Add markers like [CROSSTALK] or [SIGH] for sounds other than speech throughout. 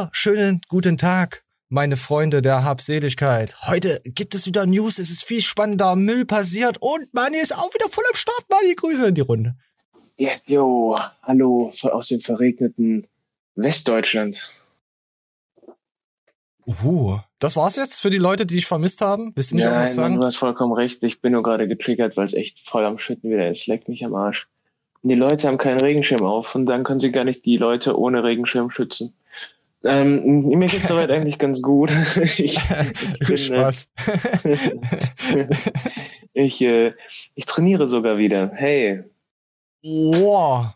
Wunderschönen guten Tag, meine Freunde der Habseligkeit. Heute gibt es wieder News, es ist viel spannender, Müll passiert und Manni ist auch wieder voll am Start. Manni, Grüße in die Runde. Ja, jo, hallo aus dem verregneten Westdeutschland. Uh, das war's jetzt für die Leute, die dich vermisst haben? Willst du nicht Nein, sagen? Mann, du hast vollkommen recht. Ich bin nur gerade getriggert, weil es echt voll am Schütten wieder ist. Leckt mich am Arsch. Und die Leute haben keinen Regenschirm auf und dann können sie gar nicht die Leute ohne Regenschirm schützen. Ähm, mir geht's soweit eigentlich ganz gut. [LAUGHS] ich, ich, bin, Spaß. Äh, [LAUGHS] ich, äh, ich trainiere sogar wieder. Hey. Wow.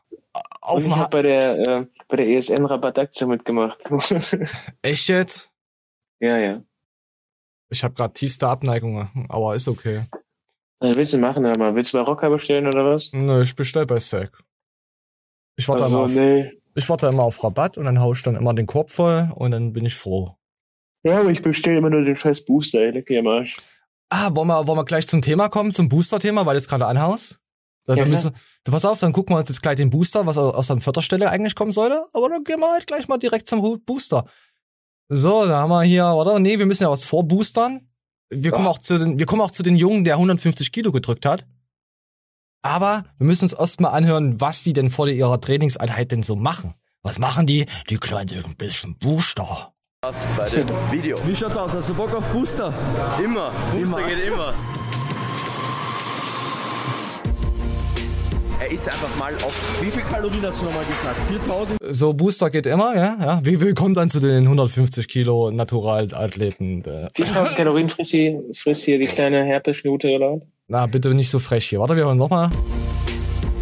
Auf Und ich habe bei der äh, bei der ESN Rabattaktion mitgemacht. [LAUGHS] Echt jetzt? ja, ja. Ich habe gerade tiefste Abneigung, aber ist okay. Was willst du machen, mal? Willst du bei Rocker bestellen oder was? Nö, ich bestell bei Sack. Ich warte, Also, auf, nee. Ich warte immer auf Rabatt und dann hau ich dann immer den Korb voll und dann bin ich froh. Ja, aber ich bestelle immer nur den scheiß Booster, ey, lecker am Arsch. Ah, wollen wir, wollen wir gleich zum Thema kommen, zum Booster-Thema, weil du es gerade anhaust? Ja, müssen, du, pass auf, dann gucken wir uns jetzt gleich den Booster, was aus der Vierterstelle eigentlich kommen sollte. Aber dann gehen wir halt gleich mal direkt zum Booster. So, da haben wir hier, oder? Nee, wir müssen ja was vorboostern. Wir kommen Ja. auch zu den, wir kommen auch zu den Jungen, der 150 Kilo gedrückt hat. Aber wir müssen uns erstmal anhören, was die denn vor ihrer Trainingseinheit denn so machen. Was machen die? Die kleinen sind ein bisschen Booster. bei dem Video. Wie schaut's aus? Hast du Bock auf Booster? Immer. Booster geht immer. Er ist einfach mal auf. Wie viel Kalorien hast du nochmal gesagt? 4000? So, Booster geht immer, ja, ja. Wie, kommt dann zu den 150 Kilo Naturalathleten? Äh, 4000 Kalorien frisst hier, frisst hier die kleine Herpesschnute oder was? Na, bitte nicht so frech hier. Warte, wir hören nochmal.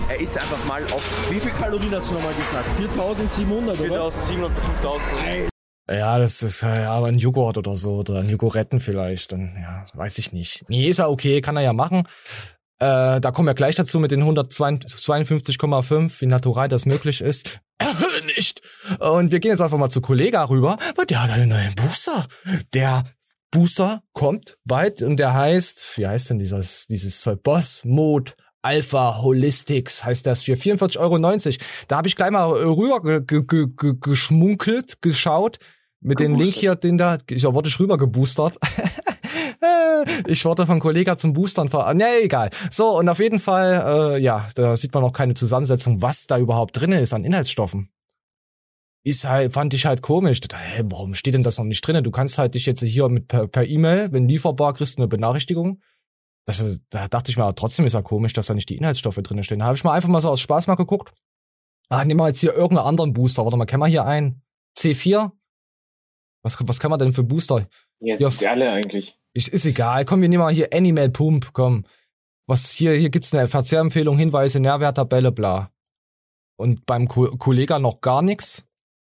Er ist einfach mal auf Wie viel Kalorien hast du nochmal gesagt? 4700, oder? 4700 bis 5000. Ja, das ist äh, ja aber ein Joghurt oder so oder ein Joghurtten vielleicht. Dann ja, weiß ich nicht. Nee, ist ja okay, kann er ja machen. Äh, da kommen wir gleich dazu mit den 152,5, wie natural das möglich ist. [COUGHS] nicht. Und wir gehen jetzt einfach mal zu Kollega rüber, weil der hat einen neuen Booster. Der Booster kommt bald und der heißt, wie heißt denn dieses, dieses äh, Boss Mode Alpha Holistics heißt das für 44,90 Euro. Da habe ich gleich mal rüber ge ge ge ge geschmunkelt, geschaut. Mit dem Link hier, den da, ich wurde ich rüber geboostert. [LAUGHS] ich wurde von Kollega zum Boostern ver... Nee, egal. So, und auf jeden Fall, äh, ja, da sieht man auch keine Zusammensetzung, was da überhaupt drinne ist an Inhaltsstoffen. Ist halt, fand ich halt komisch. Da, Hä, warum steht denn das noch nicht drinne? Du kannst halt dich jetzt hier mit per E-Mail, wenn lieferbar, kriegst du eine Benachrichtigung. Das, da dachte ich mir, trotzdem ist ja komisch, dass da nicht die Inhaltsstoffe drinne stehen. Da habe ich mal einfach mal so aus Spaß mal geguckt. Ah, nehmen wir jetzt hier irgendeinen anderen Booster. Warte mal, kennen wir hier einen? C4? Was, was kann man denn für Booster? Ja, die alle eigentlich. Ich, ist egal. Komm, wir nehmen mal hier Animal Pump. Komm. Was hier, hier gibt's eine Verzehrempfehlung, Hinweise, Nährwerttabelle, bla. Und beim Ko Kollega noch gar nichts.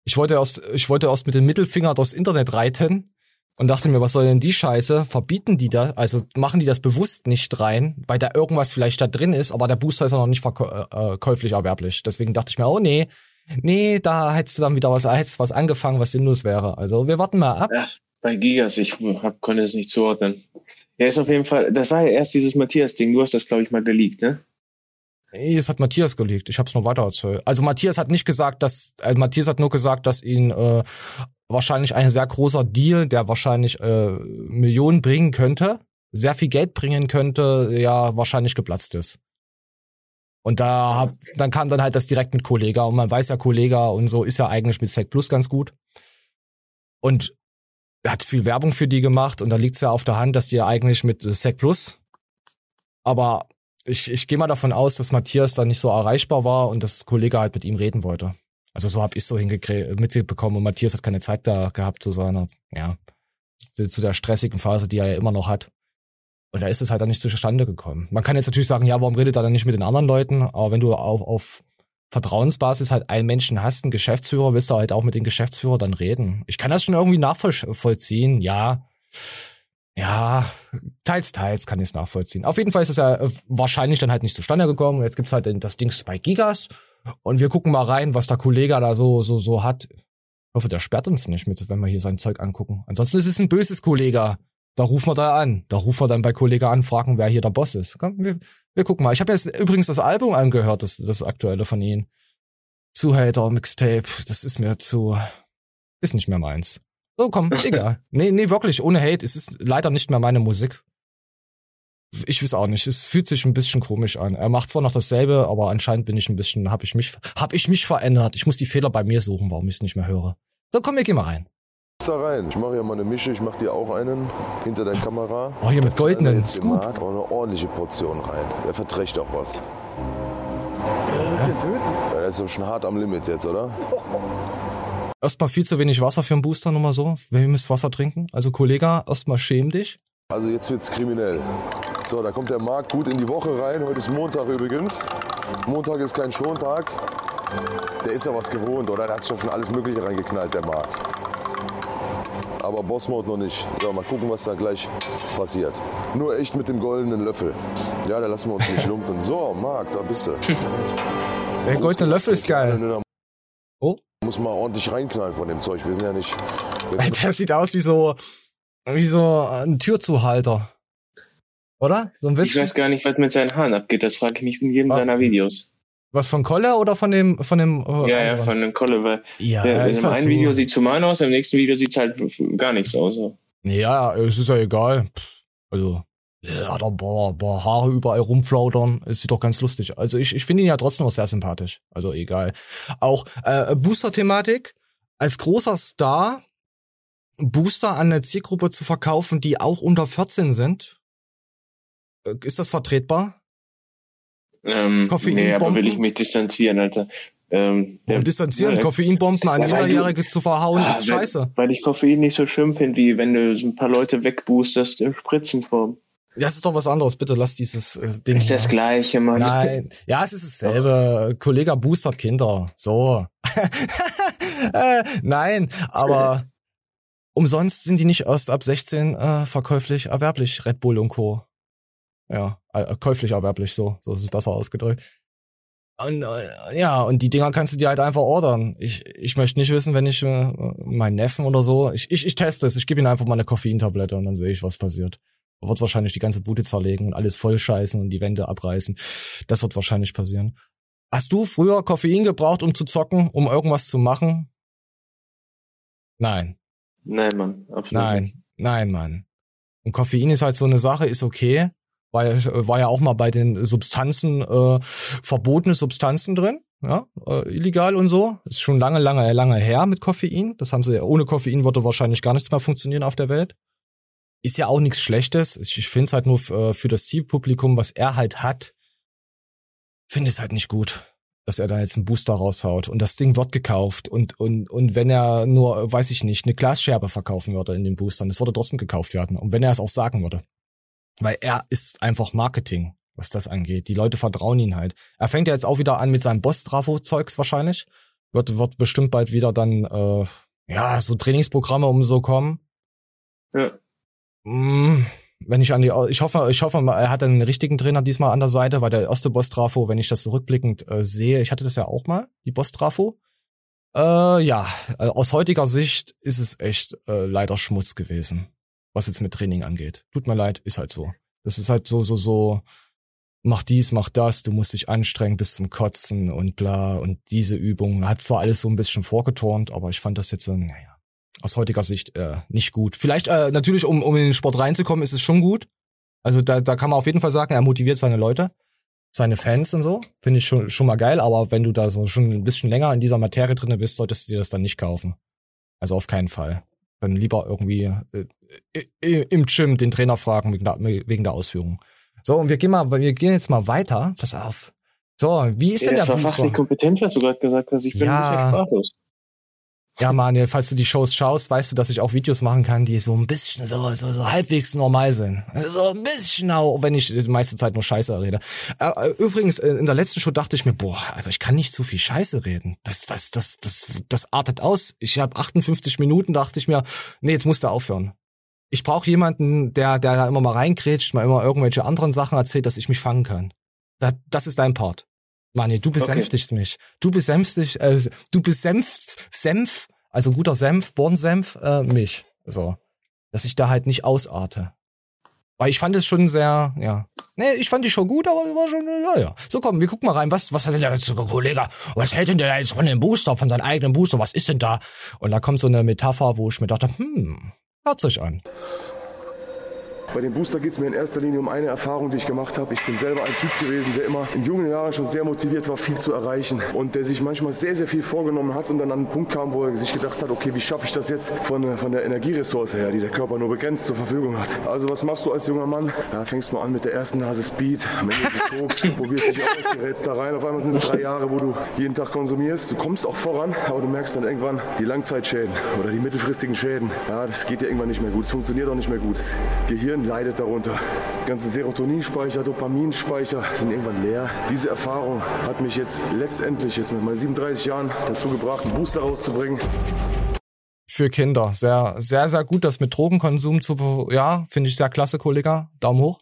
Ich wollte erst, ich wollte erst mit dem Mittelfinger durchs Internet reiten und dachte mir, was soll denn die Scheiße? Verbieten die das? Also machen die das bewusst nicht rein, weil da irgendwas vielleicht da drin ist, aber der Booster ist ja noch nicht verkäuflich äh, erwerblich. Deswegen dachte ich mir, oh nee, nee, da hättest du dann wieder was, hättest was angefangen, was sinnlos wäre. Also wir warten mal ab. Ach, bei Gigas, ich hab, konnte es nicht zuordnen. Ja, ist auf jeden Fall, das war ja erst dieses Matthias-Ding, du hast das, glaube ich, mal geleakt, ne? Es hat Matthias gelegt. Ich habe es nur weiter erzählt. Also Matthias hat nicht gesagt, dass äh, Matthias hat nur gesagt, dass ihn äh, wahrscheinlich ein sehr großer Deal, der wahrscheinlich äh, Millionen bringen könnte, sehr viel Geld bringen könnte, ja wahrscheinlich geplatzt ist. Und da hab, dann kam dann halt das direkt mit Kollega und man weiß ja Kollega und so ist ja eigentlich mit Sec Plus ganz gut. Und er hat viel Werbung für die gemacht und da liegt's ja auf der Hand, dass die ja eigentlich mit Sec Plus, aber ich, ich gehe mal davon aus, dass Matthias da nicht so erreichbar war und dass Kollege halt mit ihm reden wollte. Also so hab ich so hingekriegt, mitbekommen und Matthias hat keine Zeit da gehabt zu seiner, ja, zu zu der stressigen Phase, die er ja immer noch hat. Und da ist es halt dann nicht zustande gekommen. Man kann jetzt natürlich sagen, ja, warum redet er dann nicht mit den anderen Leuten? Aber wenn du auf, auf Vertrauensbasis halt einen Menschen hast, einen Geschäftsführer, willst du halt auch mit dem Geschäftsführer dann reden. Ich kann das schon irgendwie nachvollziehen, ja. Ja, teils, teils kann ich es nachvollziehen. Auf jeden Fall ist es ja äh, wahrscheinlich dann halt nicht zustande gekommen. Jetzt gibt's halt das Ding bei Gigas. Und wir gucken mal rein, was der Kollege da so, so, so hat. Ich hoffe, der sperrt uns nicht mit, wenn wir hier sein Zeug angucken. Ansonsten ist es ein böses Kollege. Da rufen wir da an. Da rufen wir dann bei Kollege an, fragen, wer hier der Boss ist. Komm, wir, wir gucken mal. Ich habe jetzt übrigens das Album angehört, das, das aktuelle von ihnen. Zuhälter, Mixtape, das ist mir zu, Ist nicht mehr meins. So, komm, [LAUGHS] egal. Nee, nee, wirklich, ohne Hate. Es ist leider nicht mehr meine Musik. Ich weiß auch nicht. Es fühlt sich ein bisschen komisch an. Er macht zwar noch dasselbe, aber anscheinend bin ich ein bisschen, habe ich mich, habe ich mich verändert. Ich muss die Fehler bei mir suchen, warum ich es nicht mehr höre. So, komm, wir gehen mal rein. da rein. Ich mache ja mal eine Mische, ich mache dir auch einen hinter der Kamera. Oh, hier mit goldenen den Scoop. Marc, auch eine ordentliche Portion rein. Der verträgt auch was. Ja, der ist doch schon hart am Limit jetzt, oder? Erstmal viel zu wenig Wasser für einen Booster, nur mal so. Wer müsst Wasser trinken? Also, Kollege, erstmal schäm dich. Also jetzt wird's kriminell. So, da kommt der Marc gut in die Woche rein. Heute ist Montag übrigens. Montag ist kein Schontag. Der ist ja was gewohnt, oder? Der hat schon schon alles Mögliche reingeknallt, der Marc. Aber Bossmode noch nicht. So, mal gucken, was da gleich passiert. Nur echt mit dem goldenen Löffel. Ja, da lassen wir uns nicht lumpen. So, Marc, da bist du. [LAUGHS] Der goldene Löffel ist geil. Oh, muss man ordentlich reinknallen von dem Zeug. Wir sind ja nicht. Der sieht aus wie so, wie so ein Türzuhalter. Oder? So ein Ich bisschen. weiß gar nicht, was mit seinen Haaren abgeht. Das frage ich mich in jedem Ah. seiner Videos. Was von Kolle oder von dem, von dem, äh, ja, ja, von dem Kolle, weil ja, der, in ist dem einen so. Video sieht human aus, im nächsten Video sieht halt gar nichts aus. Ja, es ist ja egal. Also, ja, ein paar, paar Haare überall rumflautern. Es sieht doch ganz lustig. Also ich, ich finde ihn ja trotzdem noch sehr sympathisch. Also egal. Auch äh, Booster-Thematik. Als großer Star Booster an eine Zielgruppe zu verkaufen, die auch unter 14 sind. Äh, Ist das vertretbar? Ähm, Koffeinbomben? nee, aber will ich mich distanzieren, Alter. Ähm, der- Warum distanzieren? Ja, Koffeinbomben an Ja, weil Minderjährige zu verhauen, Ah, ist weil- scheiße. Weil ich Koffein nicht so schlimm finde, wie wenn du so ein paar Leute wegboosterst in Spritzenform. Das ist doch was anderes. Bitte lass dieses äh, Ding. Ist das gleiche, Mann. Nein, ja, es ist dasselbe. Kollege boostert Kinder. So. [LAUGHS] äh, nein, aber umsonst sind die nicht erst ab 16 äh, verkäuflich erwerblich, Red Bull und Co. Ja, äh, käuflich erwerblich, so. So ist es besser ausgedrückt. Und äh, ja, und die Dinger kannst du dir halt einfach ordern. Ich, ich möchte nicht wissen, wenn ich äh, meinen Neffen oder so, ich, ich, ich teste es, ich gebe ihm einfach mal eine Koffeintablette und dann sehe ich, was passiert. Er wird wahrscheinlich die ganze Bude zerlegen und alles vollscheißen und die Wände abreißen. Das wird wahrscheinlich passieren. Hast du früher Koffein gebraucht, um zu zocken, um irgendwas zu machen? Nein, Nein, Mann. Absolut Nicht. nein, nein, Mann. Und Koffein ist halt so eine Sache, ist okay. War, ja- war ja auch mal bei den Substanzen, äh, verbotene Substanzen drin, ja, äh, illegal und so. Ist schon lange, lange, lange her mit Koffein. Das haben sie, ohne Koffein würde wahrscheinlich gar nichts mehr funktionieren auf der Welt. Ist ja auch nichts Schlechtes. Ich, finde es halt nur äh, für das Zielpublikum, was er halt hat, finde es halt nicht gut, dass er da jetzt einen Booster raushaut. Und das Ding wird gekauft. Und, und, und wenn er nur, weiß ich nicht, eine Glasscherbe verkaufen würde in den Boostern, das würde trotzdem gekauft werden. Und wenn er es auch sagen würde. Weil er ist einfach Marketing, was das angeht. Die Leute vertrauen ihn halt. Er fängt ja jetzt auch wieder an mit seinem Boss-Trafo-Zeugs wahrscheinlich. Wird, wird bestimmt bald wieder dann, äh, ja, so Trainingsprogramme um so kommen. Ja. Mm, Wenn ich an die, ich hoffe, ich hoffe, er hat einen richtigen Trainer diesmal an der Seite, weil der erste Boss Trafo, wenn ich das so rückblickend äh, sehe, ich hatte das ja auch mal, die Boss Trafo. Äh, ja, äh, aus heutiger Sicht ist es echt äh, leider Schmutz gewesen, was jetzt mit Training angeht. Tut mir leid, ist halt so. Das ist halt so, so, so, mach dies, mach das, du musst dich anstrengen bis zum Kotzen und bla und diese Übung. Hat zwar alles so ein bisschen vorgeturnt, aber ich fand das jetzt, äh, naja, aus heutiger Sicht äh, nicht gut. Vielleicht äh, natürlich, um, um in den Sport reinzukommen, ist es schon gut. Also da, da kann man auf jeden Fall sagen, er motiviert seine Leute, seine Fans und so. Finde ich schon, schon mal geil, aber wenn du da so schon ein bisschen länger in dieser Materie drinne bist, solltest du dir das dann nicht kaufen. Also auf keinen Fall. Dann lieber irgendwie äh, äh, im Gym den Trainer fragen wegen der, wegen der Ausführung. So, und wir gehen mal, wir gehen jetzt mal weiter. Pass auf. So, wie ist Ja, denn das der war Booster? fachlich kompetent, was du gerade gesagt hast. Ich bin Ja. bisschen sprachlos. Ja, Manuel, falls du die Shows schaust, weißt du, dass ich auch Videos machen kann, die so ein bisschen so, so, so halbwegs normal sind. So ein bisschen auch, wenn ich die meiste Zeit nur Scheiße rede. Äh, übrigens, äh, in der letzten Show dachte ich mir, boah, Alter, ich kann nicht so viel Scheiße reden. Das, das, das, das, das artet aus. Ich habe 58 Minuten, dachte ich mir, nee, jetzt musst du aufhören. Ich brauche jemanden, der, der da immer mal reinkrätscht, mal immer irgendwelche anderen Sachen erzählt, dass ich mich fangen kann. Das, das ist dein Part. Mani, du besänftigst mich. Du besänftigst, äh, du besänfst Senf, also guter Senf, Bornsenf, äh, mich. So. Dass ich da halt nicht ausarte. Weil ich fand es schon sehr, ja. Nee, ich fand die schon gut, aber das war schon, ja, ja. So, komm, wir gucken mal rein. Was, was hat denn der jetzt, Kollege, was hält denn der jetzt von dem Booster, von seinem eigenen Booster? Was ist denn da? Und da kommt so eine Metapher, wo ich mir dachte, hm, hört sich an. Bei dem Booster geht es mir in erster Linie um eine Erfahrung, die ich gemacht habe. Ich bin selber ein Typ gewesen, der immer in jungen Jahren schon sehr motiviert war, viel zu erreichen und der sich manchmal sehr, sehr viel vorgenommen hat und dann an einen Punkt kam, wo er sich gedacht hat, okay, wie schaffe ich das jetzt von, von der Energieressource her, die der Körper nur begrenzt zur Verfügung hat. Also was machst du als junger Mann? Da fängst du mal an mit der ersten Nase Speed, am Ende des Koks, probierst dich aus, gerätst da rein. Auf einmal sind es drei Jahre, wo du jeden Tag konsumierst. Du kommst auch voran, aber du merkst dann irgendwann die Langzeitschäden oder die mittelfristigen Schäden. Ja, das geht dir irgendwann nicht mehr gut. Es funktioniert auch nicht mehr gut. Das Gehirn leidet darunter. Die ganzen Serotoninspeicher, Dopaminspeicher sind irgendwann leer. Diese Erfahrung hat mich jetzt letztendlich, jetzt mit meinen 37 Jahren, dazu gebracht, einen Booster rauszubringen. Für Kinder. Sehr, sehr, sehr gut, das mit Drogenkonsum zu, ja, finde ich sehr klasse, Kollege. Daumen hoch.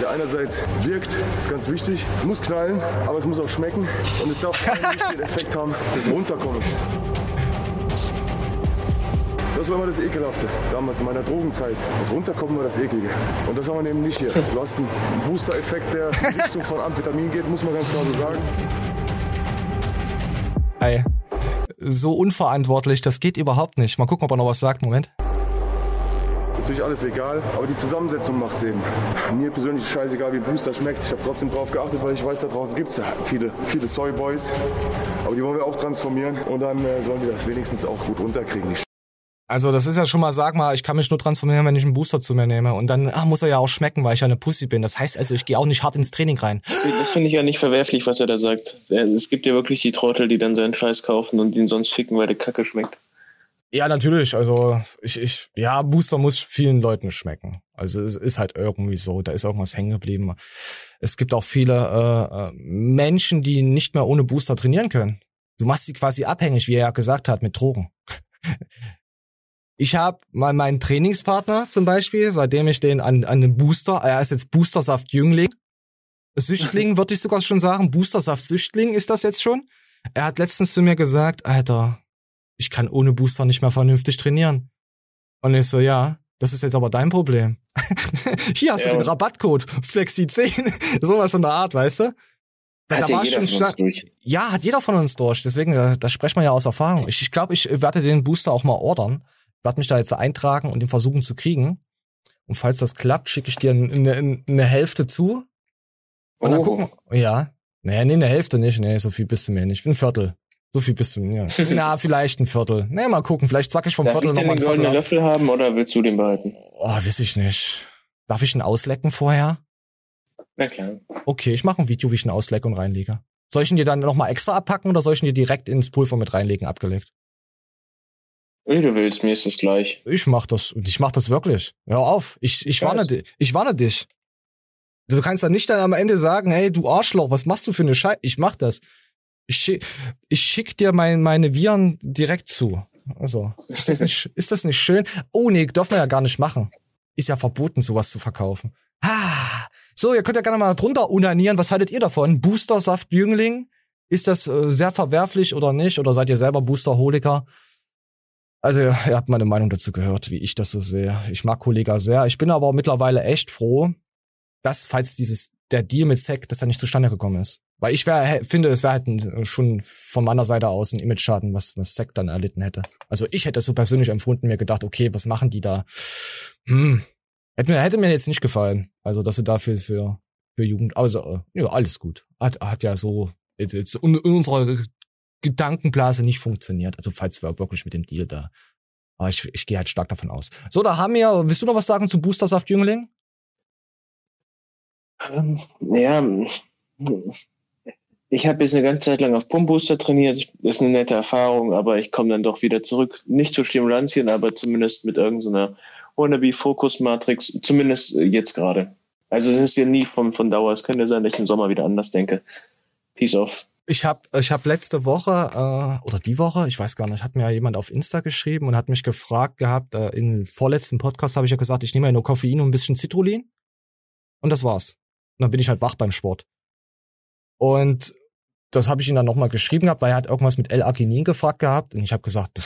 Der einerseits wirkt, ist ganz wichtig, muss knallen, aber es muss auch schmecken und es darf nicht den Effekt haben des Runterkommens. Das war immer das Ekelhafte, damals in meiner Drogenzeit. Das Runterkommen war das Eklige. Und das haben wir eben nicht hier. Du hast einen Booster-Effekt, der in Richtung von Amphetamin geht, muss man ganz klar so sagen. Ey, so unverantwortlich, das geht überhaupt nicht. Mal gucken, ob er noch was sagt. Moment. Natürlich alles legal, aber die Zusammensetzung macht's eben. Mir persönlich ist scheißegal, wie ein Booster schmeckt. Ich habe trotzdem drauf geachtet, weil ich weiß, da draußen gibt's ja viele, viele Soyboys. Aber die wollen wir auch transformieren und dann äh, sollen wir das wenigstens auch gut runterkriegen. Also das ist ja schon mal, sag mal, ich kann mich nur transformieren, wenn ich einen Booster zu mir nehme. Und dann ah, muss er ja auch schmecken, weil ich ja eine Pussy bin. Das heißt also, ich gehe auch nicht hart ins Training rein. Das finde ich ja nicht verwerflich, was er da sagt. Es gibt ja wirklich die Trottel, die dann seinen Scheiß kaufen und ihn sonst ficken, weil der Kacke schmeckt. Ja, natürlich. Also ich, ich, ja, Booster muss vielen Leuten schmecken. Also es ist halt irgendwie so, da ist irgendwas hängen geblieben. Es gibt auch viele äh, äh, Menschen, die nicht mehr ohne Booster trainieren können. Du machst sie quasi abhängig, wie er ja gesagt hat, mit Drogen. Ich habe mal meinen Trainingspartner zum Beispiel, seitdem ich den an, an den Booster, er ist jetzt Boostersaft Jüngling, Süchtling würde ich sogar schon sagen, Boostersaft Süchtling ist das jetzt schon. Er hat letztens zu mir gesagt, Alter, ich kann ohne Booster nicht mehr vernünftig trainieren. Und ich so, ja, das ist jetzt aber dein Problem. [LAUGHS] Hier hast Ja, du den Rabattcode, Flexi10, [LAUGHS] sowas in der Art, weißt du? Da, Hat da ja war jeder schon von uns stark- durch. ja, hat jeder von uns durch. Deswegen, da, da sprechen wir ja aus Erfahrung. Ich, ich glaube, ich werde den Booster auch mal ordern. Werde mich da jetzt eintragen und den versuchen zu kriegen. Und falls das klappt, schicke ich dir eine, eine, eine Hälfte zu. Und dann Oh. gucken. Ja. Naja, nee, eine Hälfte nicht. Nee, so viel bist du mir nicht. Ein Viertel. So viel bist du mir. [LAUGHS] Na, vielleicht ein Viertel. Nee, mal gucken. Vielleicht zwack ich vom Darf Viertel nochmal den Viertel goldenen ab. Löffel haben oder willst du den behalten? Oh, weiß ich nicht. Darf ich ihn auslecken vorher? Na klar. Okay, ich mache ein Video, wie ich ihn auslecke und reinlege. Soll ich ihn dir dann nochmal extra abpacken oder soll ich ihn dir direkt ins Pulver mit reinlegen, abgelegt? Wie du willst, mir ist das gleich. Ich mach das. Und ich mach das wirklich. Hör auf. Ich, ich warne dich. Ich warne dich. Du kannst dann nicht dann am Ende sagen, hey, du Arschloch, was machst du für eine Scheiße? Ich mach das. Ich schick, ich schick dir mein, meine Viren direkt zu. Also, ist das nicht, ist das nicht schön? Oh nee, dürfen wir ja gar nicht machen. Ist ja verboten, sowas zu verkaufen. Ah, so, ihr könnt ja gerne mal drunter unanieren. Was haltet ihr davon? Booster-Saft Jüngling? Ist das äh, sehr verwerflich oder nicht? Oder seid ihr selber Boosterholiker? Also, ihr habt meine Meinung dazu gehört, wie ich das so sehe. Ich mag Kollega sehr. Ich bin aber mittlerweile echt froh, dass, falls dieses, der Deal mit Sec, dass er nicht zustande gekommen ist. Weil ich wär, finde, es wäre halt ein, schon von meiner Seite aus ein Image-Schaden, was, was Sec dann erlitten hätte. Also ich hätte das so persönlich empfunden, mir gedacht, okay, was machen die da? Hm. Hätte mir, hätte mir jetzt nicht gefallen. Also, dass sie dafür für, für Jugend, also, äh, ja, alles gut. Hat, hat ja so, jetzt, jetzt in unserer Gedankenblase nicht funktioniert. Also, falls wir wirklich mit dem Deal da. Aber ich, ich gehe halt stark davon aus. So, da haben wir, willst du noch was sagen zu Boostersaft Jüngling? Ähm, ja, ich habe jetzt eine ganze Zeit lang auf Pumpbooster trainiert. Das ist eine nette Erfahrung, aber ich komme dann doch wieder zurück. Nicht zu Stimulantien, aber zumindest mit irgendeiner Wannabe-Fokus-Matrix, zumindest jetzt gerade. Also es ist ja nie von, von Dauer. Es könnte sein, dass ich im Sommer wieder anders denke. Peace off. Ich habe ich hab letzte Woche äh, oder die Woche, ich weiß gar nicht, hat mir jemand auf Insta geschrieben und hat mich gefragt gehabt, äh, im vorletzten Podcast habe ich ja gesagt, ich nehme ja nur Koffein und ein bisschen Citrullin. Und das war's. Und dann bin ich halt wach beim Sport. Und das habe ich ihm dann nochmal geschrieben gehabt, weil er hat irgendwas mit L-Arginin gefragt gehabt. Und ich habe gesagt,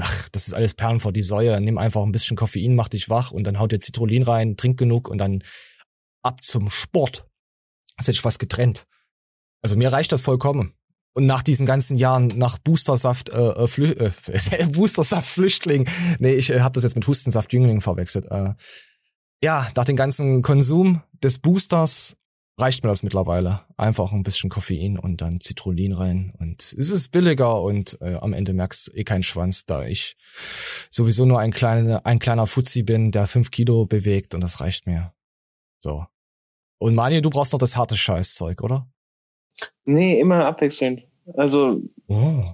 ach, das ist alles Perlen vor die Säue. Nimm einfach ein bisschen Koffein, mach dich wach und dann haut dir Citrullin rein, trink genug und dann ab zum Sport. Das hätte ich was getrennt. Also mir reicht das vollkommen. Und nach diesen ganzen Jahren, nach Boostersaft, äh, äh, Flü äh [LAUGHS] Boostersaft Flüchtling, nee, ich äh, habe das jetzt mit Hustensaft Jüngling verwechselt. Äh, ja, nach dem ganzen Konsum des Boosters reicht mir das mittlerweile. Einfach ein bisschen Koffein und dann Citrullin rein und es ist billiger und äh, am Ende merkst eh keinen Schwanz, da ich sowieso nur ein kleiner, ein kleiner Fuzzi bin, der fünf Kilo bewegt und das reicht mir. So. Und Mani, du brauchst noch das harte Scheißzeug, oder? Nee, immer abwechselnd. Also, Oh.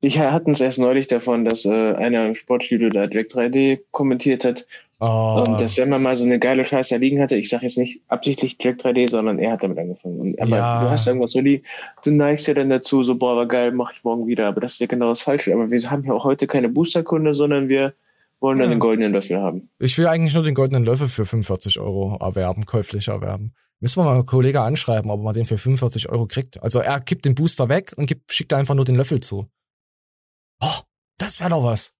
ich hatten es erst neulich davon, dass äh, einer im Sportstudio da Jack 3D kommentiert hat. Oh. Und dass wenn man mal so eine geile Scheiße liegen hatte, ich sage jetzt nicht absichtlich Jack 3D, sondern er hat damit angefangen. Und, aber Ja. du hast irgendwas so liegen, du neigst ja dann dazu, so, boah, war geil, mach ich morgen wieder. Aber das ist ja genau das Falsche. Aber wir haben ja auch heute keine Boosterkunde, sondern wir wollen dann Ja. den goldenen Löffel haben. Ich will eigentlich nur den goldenen Löffel für 45 Euro erwerben, käuflich erwerben. Müssen wir mal einen Kollege anschreiben, ob man den für 45 Euro kriegt. Also er kippt den Booster weg und gibt, schickt einfach nur den Löffel zu. Oh, das wäre doch was.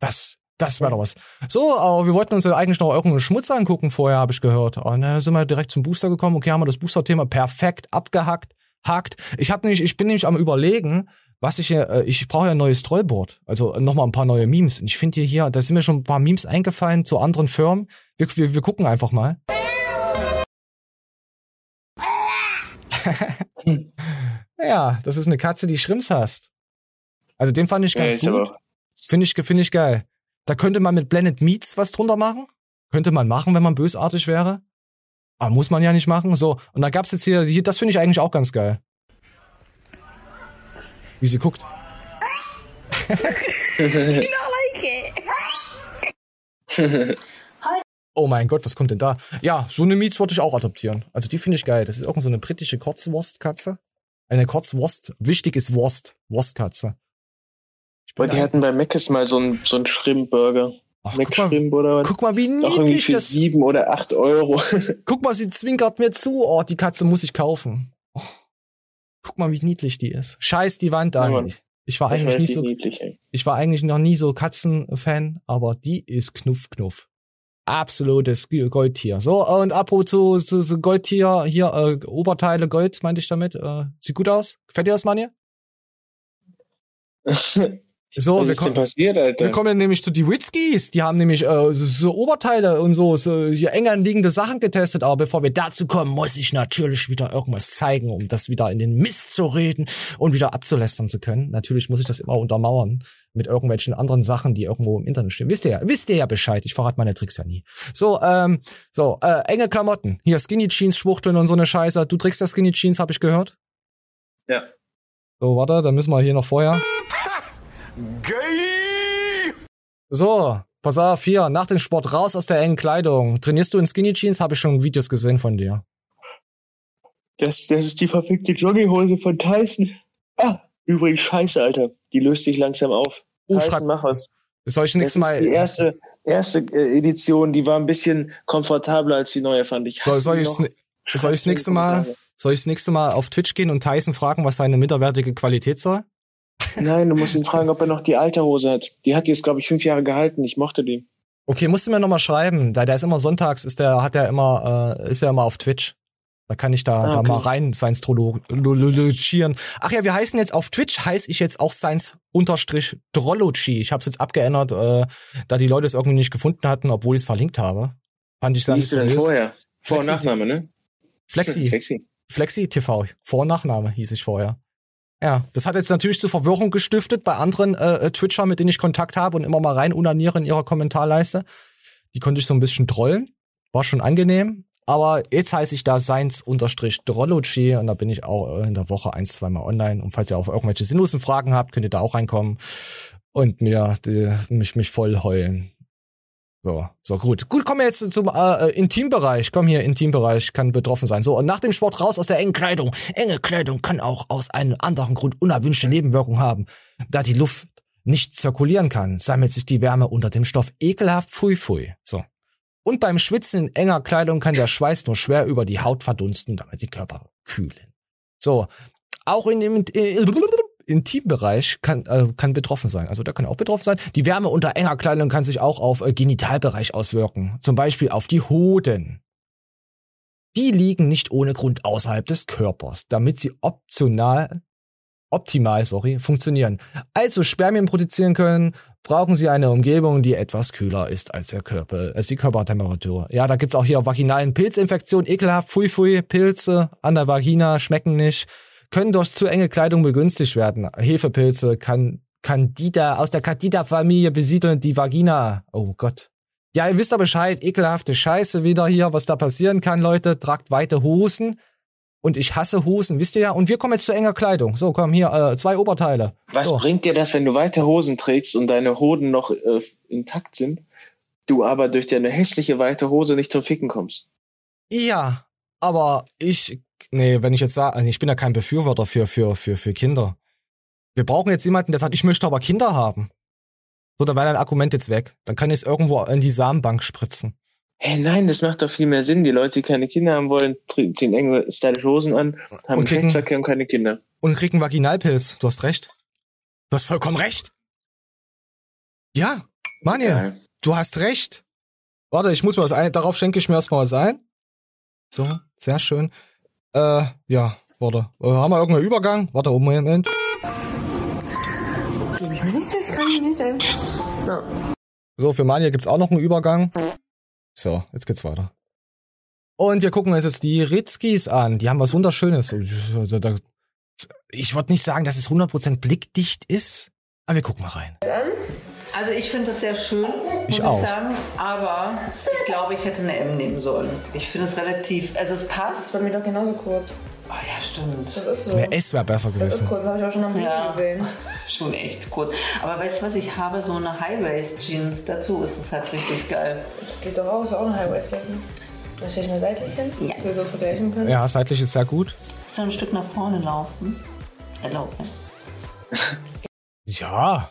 Das, das wäre doch was. So, aber wir wollten uns ja eigentlich noch irgendeinen Schmutz angucken vorher, habe ich gehört. Und dann sind wir direkt zum Booster gekommen. Okay, haben wir das Booster-Thema perfekt abgehackt. Hakt. Ich hab nämlich, ich bin nämlich am überlegen, was ich hier, äh, ich brauche ja ein neues Trollboard. Also nochmal ein paar neue Memes. Und ich finde hier, hier, da sind mir schon ein paar Memes eingefallen zu anderen Firmen. Wir, wir, wir gucken einfach mal. [LAUGHS] ja, das ist eine Katze, die Schrimps hasst. Also den fand ich ganz ist aber gut. Finde ich, finde ich geil. Da könnte man mit Blended Meats was drunter machen. Könnte man machen, wenn man bösartig wäre. Aber muss man ja nicht machen. So. Und da gab's jetzt hier, hier das finde ich eigentlich auch ganz geil. Wie sie guckt. [LAUGHS] [LAUGHS] Oh mein Gott, was kommt denn da? Ja, so eine Miets wollte ich auch adoptieren. Also die finde ich geil. Das ist irgend so eine britische Kurzwurstkatze. Eine Kurzwurst. Wichtig ist Wurst. Wurstkatze. Boah, die hatten bei Mc's mal so einen so einen Shrimp-Burger. Ach, guck, mal, oder was? guck mal, wie Auch irgendwie niedlich für das sieben oder acht Euro. [LAUGHS] Guck mal, sie zwinkert mir zu. Oh, die Katze muss ich kaufen. Guck mal, wie niedlich die ist. Scheiß die Wand Ja, an. Mann. ich, war eigentlich nicht so, niedlich, ich war eigentlich noch nie so Katzenfan, aber die ist knuff knuff. Absolutes Goldtier. So, und apropos zu, zu, zu Goldtier, hier, äh, Oberteile Gold, meinte ich damit. Äh, sieht gut aus. Gefällt dir das, Mann hier? [LAUGHS] So, Was wir ist denn kommen. passiert, Alter? Wir kommen nämlich zu die Witzkis. Die haben nämlich äh, so, so Oberteile und so, so hier eng anliegende Sachen getestet. Aber bevor wir dazu kommen, muss ich natürlich wieder irgendwas zeigen, um das wieder in den Mist zu reden und wieder abzulästern zu können. Natürlich muss ich das immer untermauern mit irgendwelchen anderen Sachen, die irgendwo im Internet stehen. Wisst ihr ja, wisst ihr ja Bescheid. Ich verrate meine Tricks ja nie. So, ähm, so, äh, enge Klamotten. Hier Skinny Jeans, Schwuchteln und so eine Scheiße. Du trägst ja Skinny Jeans, habe ich gehört. Ja. So, warte, dann müssen wir hier noch vorher. So, pass auf, hier, nach dem Sport raus aus der engen Kleidung. Trainierst du in Skinny Jeans? Habe ich schon Videos gesehen von dir. Das, das ist die verfickte Jogginghose von Tyson. Ah, übrigens scheiße, Alter. Die löst sich langsam auf. Oh, Tyson, mach was. soll ich ist Mal, die erste, erste äh, Edition, die war ein bisschen komfortabler als die neue, fand ich. soll, soll ich, soll ich das Schreib's in die nächste Mal, soll ich das nächste Mal auf Twitch gehen und Tyson fragen, was seine minderwertige Qualität soll? [LAUGHS] Nein, du musst ihn fragen, ob er noch die alte Hose hat. Die hat jetzt, glaube ich, fünf Jahre gehalten. Ich mochte die. Okay, musst du mir nochmal schreiben. Da der ist immer sonntags, ist der, hat er immer, äh, ist er immer auf Twitch. Da kann ich da, Ah, da okay. mal rein Science-Trologieren. Ach ja, wir heißen jetzt auf Twitch, heiße ich jetzt auch Science-Drology. Ich habe es jetzt abgeändert, äh, da die Leute es irgendwie nicht gefunden hatten, obwohl ich es verlinkt habe. Fand ich hieß du denn vorher? Vor- und Nachname, ne? Flexi, Flexi. Flexi TV. Vor- und Nachname hieß ich vorher. Ja, das hat jetzt natürlich zu Verwirrung gestiftet bei anderen äh, Twitchern, mit denen ich Kontakt habe und immer mal rein unaniere in ihrer Kommentarleiste. Die konnte ich so ein bisschen trollen. War schon angenehm. Aber jetzt heiße ich da Science-Drology und da bin ich auch äh, in der Woche ein, zweimal online. Und falls ihr auch irgendwelche sinnlosen Fragen habt, könnt ihr da auch reinkommen und mir die, mich, mich voll heulen. So, so gut. Gut, kommen wir jetzt zum äh, Intimbereich. Komm hier, Intimbereich kann betroffen sein. So, und nach dem Sport raus aus der engen Kleidung. Enge Kleidung kann auch aus einem anderen Grund unerwünschte Nebenwirkungen haben. Da die Luft nicht zirkulieren kann, sammelt sich die Wärme unter dem Stoff ekelhaft pfui pfui. So. Und beim Schwitzen in enger Kleidung kann der Schweiß nur schwer über die Haut verdunsten, damit die Körper kühlen. So. Auch in dem äh, Intimbereich kann, äh, kann betroffen sein. Also da kann auch betroffen sein. Die Wärme unter enger Kleidung kann sich auch auf äh, Genitalbereich auswirken. Zum Beispiel auf die Hoden. die liegen nicht ohne Grund außerhalb des Körpers, damit sie optional, optimal, sorry, funktionieren. Also Spermien produzieren können, brauchen sie eine Umgebung, die etwas kühler ist als der Körper, als die Körpertemperatur. Ja, da gibt's auch hier vaginalen Pilzinfektionen, ekelhaft, fui fui, Pilze an der Vagina schmecken nicht, können durch zu enge Kleidung begünstigt werden. Hefepilze kann Candida aus der Candida-Familie besiedeln die Vagina. Oh Gott. Ja, ihr wisst doch Bescheid, ekelhafte Scheiße wieder hier, was da passieren kann, Leute. Tragt weite Hosen. Und ich hasse Hosen, wisst ihr ja. Und wir kommen jetzt zu enger Kleidung. So, komm, hier, äh, zwei Oberteile. Was so. bringt dir das, wenn du weite Hosen trägst und deine Hoden noch äh, intakt sind, du aber durch deine hässliche weite Hose nicht zum Ficken kommst? Ja, aber ich, nee, wenn ich jetzt sage, ich bin ja kein Befürworter für, für, für, für Kinder. Wir brauchen jetzt jemanden, der sagt, ich möchte aber Kinder haben. So, dann wäre dein Argument jetzt weg. Dann kann ich es irgendwo in die Samenbank spritzen. Hey, nein, das macht doch viel mehr Sinn. Die Leute, die keine Kinder haben wollen, ziehen enge, stylische Hosen an, haben Und kriegen- Geschlechtsverkehr und keine Kinder. Und kriegen Vaginalpilz. Du hast recht. Du hast vollkommen recht. Ja, Manuel, Geil. du hast recht. Warte, ich muss mir was ein, darauf schenke ich mir erstmal was ein. So, sehr schön. Äh, ja, warte. Äh, haben wir irgendeinen Übergang? Warte, oh, Moment. So für Mania gibt's auch noch einen Übergang. So, jetzt geht's weiter. Und wir gucken uns jetzt die Ritzkis an. Die haben was Wunderschönes. Ich würde nicht sagen, dass es 100% blickdicht ist, aber wir gucken mal rein. Also ich finde das sehr schön, muss Ich ich, auch. sagen, aber ich glaube, ich hätte eine M nehmen sollen. Ich finde es relativ, also es Das ist passt. bei mir doch genauso kurz. Oh ja, stimmt. Das ist so. Eine S wäre besser Das ist gewesen. kurz, das habe ich auch schon am Video Ja. gesehen. [LAUGHS] Schon echt kurz. Aber weißt du was, ich habe so eine High-Waist-Jeans. Dazu ist es halt richtig geil. Das geht doch auch, ist auch eine High-Waist-Leggings. Da stelle ich mal seitlich hin, Ja. dass wir so vergleichen können. Ja, seitlich ist sehr gut. So ein Stück nach vorne laufen. Erlaubt. Ja.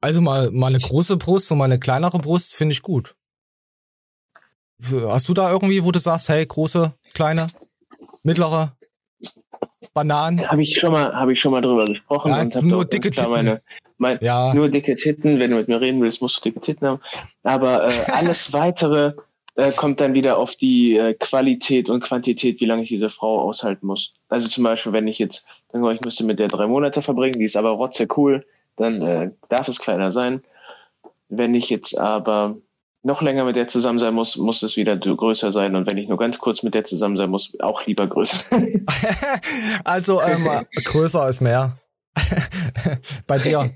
Also mal, mal eine große Brust und mal eine kleinere Brust finde ich gut. Hast du da irgendwie, wo du sagst, hey, große, kleine, mittlere, Bananen? Habe ich schon mal, habe ich schon mal drüber gesprochen Ja, und nur dicke Titten. meine, mein, Ja. nur dicke Titten. Wenn du mit mir reden willst, musst du dicke Titten haben. Aber äh, [LAUGHS] alles weitere äh, kommt dann wieder auf die äh, Qualität und Quantität, wie lange ich diese Frau aushalten muss. Also zum Beispiel, wenn ich jetzt, dann ich müsste mit der drei Monate verbringen, die ist aber rotze cool, dann äh, darf es kleiner sein. Wenn ich jetzt aber noch länger mit der zusammen sein muss, muss es wieder größer sein. Und wenn ich nur ganz kurz mit der zusammen sein muss, auch lieber größer. [LAUGHS] Also ähm, größer ist mehr. [LAUGHS] Bei dir.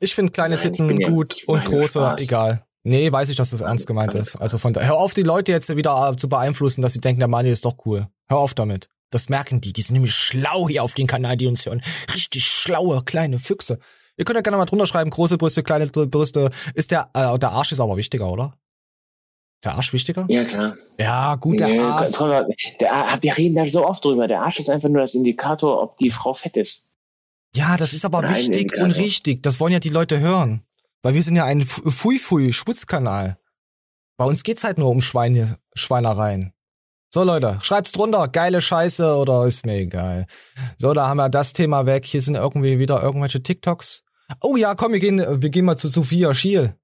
Ich finde kleine Nein, Titten gut und große, Spaß. egal. Nee, weiß ich, dass das ernst gemeint ist. Also von da, hör auf, die Leute jetzt wieder äh, zu beeinflussen, dass sie denken, der Mani ist doch cool. Hör auf damit. Das merken die. Die sind nämlich schlau hier auf den Kanal, die uns hören. Richtig schlaue kleine Füchse. Ihr könnt ja gerne mal drunter schreiben, große Brüste, kleine Brüste. Ist der, äh, der Arsch ist aber wichtiger, oder? Ist der Arsch wichtiger? ja, klar. Ja, gut, der Arsch. Konrad, der, Ar- wir reden da so oft drüber. Der Arsch ist einfach nur das Indikator, ob die Frau fett ist. Ja, das ist aber Nein, wichtig und richtig. Das wollen ja die Leute hören. Weil wir sind ja ein Fui-Fui-Schmutzkanal. Bei uns geht's halt nur um Schweine, Schweinereien. So, Leute, schreibt's drunter. Geile Scheiße oder ist mir egal. So, da haben wir das Thema weg. Hier sind irgendwie wieder irgendwelche TikToks. Oh ja, komm, wir gehen, wir gehen mal zu Sophia Schiel.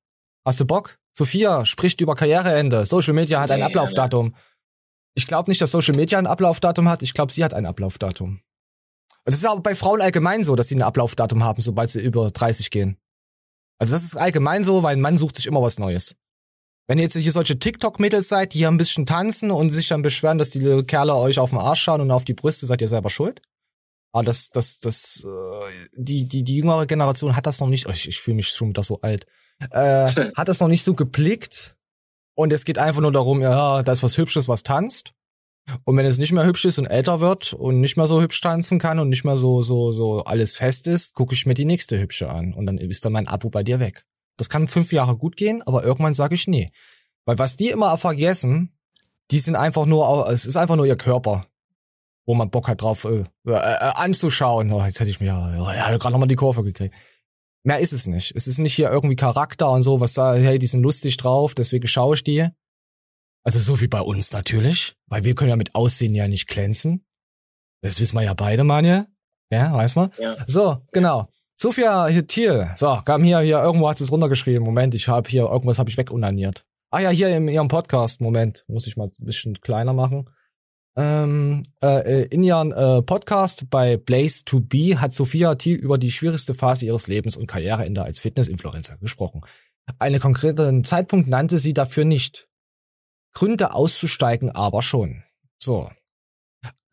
Hast du Bock? Sophia spricht über Karriereende. Social Media hat ein Sehr Ablaufdatum. Ich glaube nicht, dass Social Media ein Ablaufdatum hat. Ich glaube, sie hat ein Ablaufdatum. Das ist aber bei Frauen allgemein so, dass sie ein Ablaufdatum haben, sobald sie über 30 gehen. Also das ist allgemein so, weil ein Mann sucht sich immer was Neues. Wenn ihr jetzt hier solche TikTok-Mädels seid, die hier ein bisschen tanzen und sich dann beschweren, dass die Kerle euch auf den Arsch schauen und auf die Brüste, seid ihr selber schuld. Aber das, das, das, äh, die, die, die jüngere Generation hat das noch nicht, oh, ich, ich fühle mich schon wieder so alt, äh, [LAUGHS] hat das noch nicht so geblickt. Und es geht einfach nur darum, ja, da ist was Hübsches, was tanzt. Und wenn es nicht mehr hübsch ist und älter wird und nicht mehr so hübsch tanzen kann und nicht mehr so, so, so alles fest ist, gucke ich mir die nächste hübsche an. Und dann ist dann mein Abo bei dir weg. Das kann fünf Jahre gut gehen, aber irgendwann sage ich nee. Weil was die immer vergessen, die sind einfach nur, es ist einfach nur ihr Körper, wo man Bock hat drauf äh, äh, äh, anzuschauen. Oh, jetzt hätte ich mir, ja, ja gerade nochmal die Kurve gekriegt. Mehr ist es nicht. Es ist nicht hier irgendwie Charakter und so, was da, hey, die sind lustig drauf, deswegen schaue ich die. Also so wie bei uns natürlich, weil wir können ja mit Aussehen ja nicht glänzen. Das wissen wir ja beide, Manje. Ja, weiß man. Ja. So, genau. Sophia Thiel. So, kam hier, hier, irgendwo hat es runtergeschrieben. Moment, ich habe hier, irgendwas habe ich wegunaniert. Ah ja, hier in ihrem Podcast, Moment, muss ich mal ein bisschen kleiner machen. Ähm, äh, äh, in ihrem äh, Podcast bei Blaze to Be hat Sophia Thiel über die schwierigste Phase ihres Lebens und Karriereende als Fitness-Influencer gesprochen. Einen konkreten Zeitpunkt nannte sie dafür nicht. Gründe auszusteigen aber schon. So.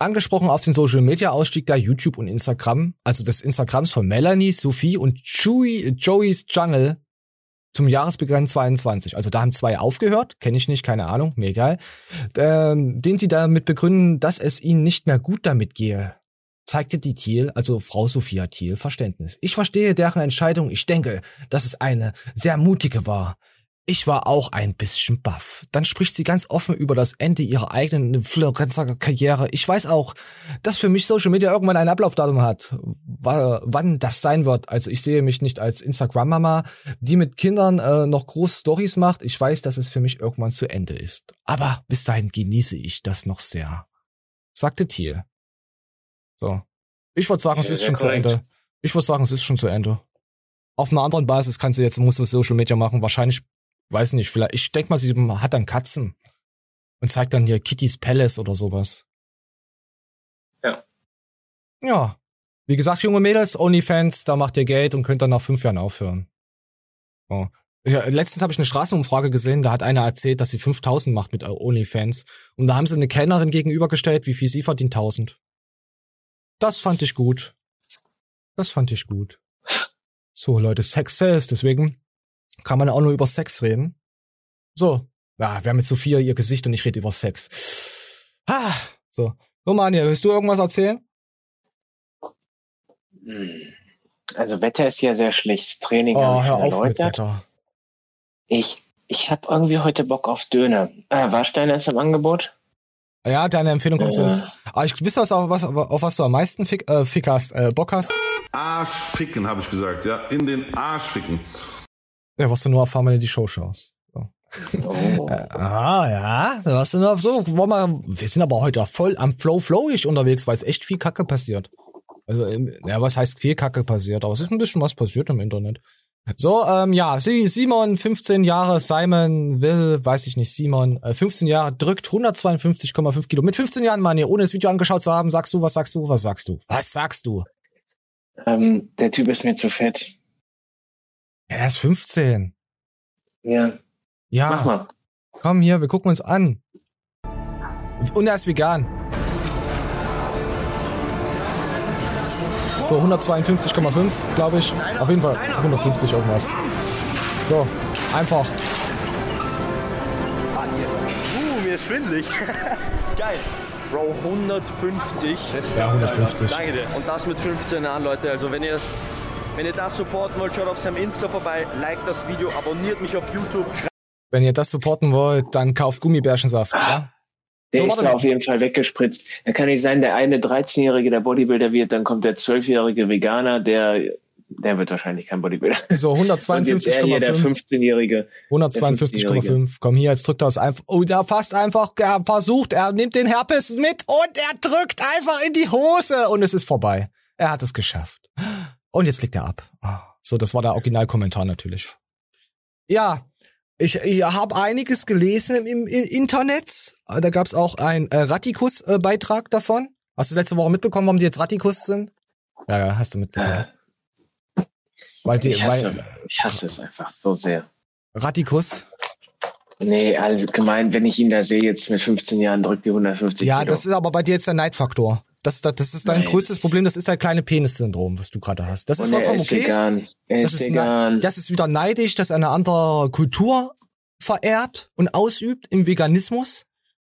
Angesprochen auf den Social Media Ausstieg der YouTube und Instagram, also des Instagrams von Melanie, Sophie und Chewy, Joey's Jungle zum Jahresbeginn 22. Also da haben zwei aufgehört, kenne ich nicht, keine Ahnung, mir egal. Ähm, den sie damit begründen, dass es ihnen nicht mehr gut damit gehe. Zeigte die Thiel, also Frau Sophia Thiel, Verständnis. Ich verstehe deren Entscheidung. Ich denke, dass es eine sehr mutige war. Ich war auch ein bisschen baff. Dann spricht sie ganz offen über das Ende ihrer eigenen Influencer-Karriere. Ich weiß auch, dass für mich Social Media irgendwann ein Ablaufdatum hat. Wann das sein wird. Also ich sehe mich nicht als Instagram-Mama, die mit Kindern äh, noch große Stories macht. Ich weiß, dass es für mich irgendwann zu Ende ist. Aber bis dahin genieße ich das noch sehr. Sagte Thiel. So. Ich würde sagen, es ist schon korrekt. zu Ende. Ich würde sagen, es ist schon zu Ende. Auf einer anderen Basis kannst du jetzt, musst du Social Media machen. Wahrscheinlich, weiß nicht, vielleicht, ich denk mal, sie hat dann Katzen. Und zeigt dann hier Kitty's Palace oder sowas. Ja. Ja. Wie gesagt, junge Mädels, OnlyFans, da macht ihr Geld und könnt dann nach fünf Jahren aufhören. So. Ja, letztens habe ich eine Straßenumfrage gesehen, da hat einer erzählt, dass sie 5000 macht mit OnlyFans. Und da haben sie eine Kellnerin gegenübergestellt, wie viel sie verdient, 1000. Das fand ich gut. Das fand ich gut. So, Leute, Sex sells, deswegen kann man auch nur über Sex reden. So. Ja, wir haben jetzt Sophia ihr Gesicht und ich rede über Sex. Ah, so. Romania, willst du irgendwas erzählen? Hm. Also Wetter ist ja sehr schlecht. Das Training Oh, habe ich hör schon auf mit erläutert. Wetter. Ich, ich habe irgendwie heute Bock auf Döner. Ah, Warsteiner ist im Angebot. Ja, deine Empfehlung kommt Äh. jetzt. Aber ich was, auf, was, auf was du am meisten fick, äh, fick hast, äh, Bock hast. Arsch ficken, habe ich gesagt, ja. In den Arsch ficken. Ja, was du nur erfahren, wenn du die Show schaust. So. Oh. [LAUGHS] Ah, ja, da warst du nur auf so. Wollen wir, wir sind aber heute voll am Flow-Flowig unterwegs, weil es echt viel Kacke passiert. Also, im- ja, was heißt viel Kacke passiert? Aber es ist ein bisschen was passiert im Internet. So, ähm, ja, Si- Simon, 15 Jahre, Simon, Will, weiß ich nicht, Simon, äh, 15 Jahre, drückt 152,5 Kilo. Mit 15 Jahren, Mann, hier, ohne das Video angeschaut zu haben, sagst du, was sagst du, was sagst du? Was sagst du? Ähm, der Typ ist mir zu fett. Ja, er ist 15. Ja, Ja. mach mal. Komm hier, wir gucken uns an. Und er ist vegan. So, 152,5, glaube ich. Auf jeden Fall 150 irgendwas. So, einfach. Uh, mir ist schwindelig. [LAUGHS] Geil. Bro, 150. Ja, 150. Danke dir. Und das mit 15 Jahren, Leute. Also wenn ihr, wenn ihr das supporten wollt, schaut auf seinem Insta vorbei, liked das Video, abonniert mich auf YouTube. Wenn ihr das supporten wollt, dann kauft Gummibärchensaft. Ja? Der So, ist da auf jeden Fall weggespritzt. Da kann nicht sein, der eine 13-Jährige der Bodybuilder wird, dann kommt der 12-jährige Veganer, der, der wird wahrscheinlich kein Bodybuilder. So, [LAUGHS] Und jetzt er hier der 152,5. 15-jährige. 152,5. Komm hier, jetzt drückt er es einfach. Oh, der fast einfach, er versucht, er nimmt den Herpes mit und er drückt einfach in die Hose und es ist vorbei. Er hat es geschafft. Und jetzt klickt er ab. Ah, So, das war der Originalkommentar natürlich. Ja, ich, ich habe einiges gelesen im, im Internet. Da gab es auch einen äh, Rattikus-Beitrag davon. Hast du letzte Woche mitbekommen, warum die jetzt Rattikus sind? Ja, ja, hast du mitbekommen. Weil die, Ich hasse, weil ich hasse es einfach so sehr. Rattikus. Nee, allgemein, wenn ich ihn da sehe, jetzt mit 15 Jahren drückt die 150 Ja, Kilo. das ist aber bei dir jetzt der Neidfaktor. Das, das, das ist dein Nein. größtes Problem, das ist dein kleine Penis-Syndrom, was du gerade hast. Das ist Und er vollkommen ist okay. vegan. Er Das ist ist, vegan. ne- das ist wieder neidisch, dass er eine andere Kultur verehrt und ausübt im Veganismus.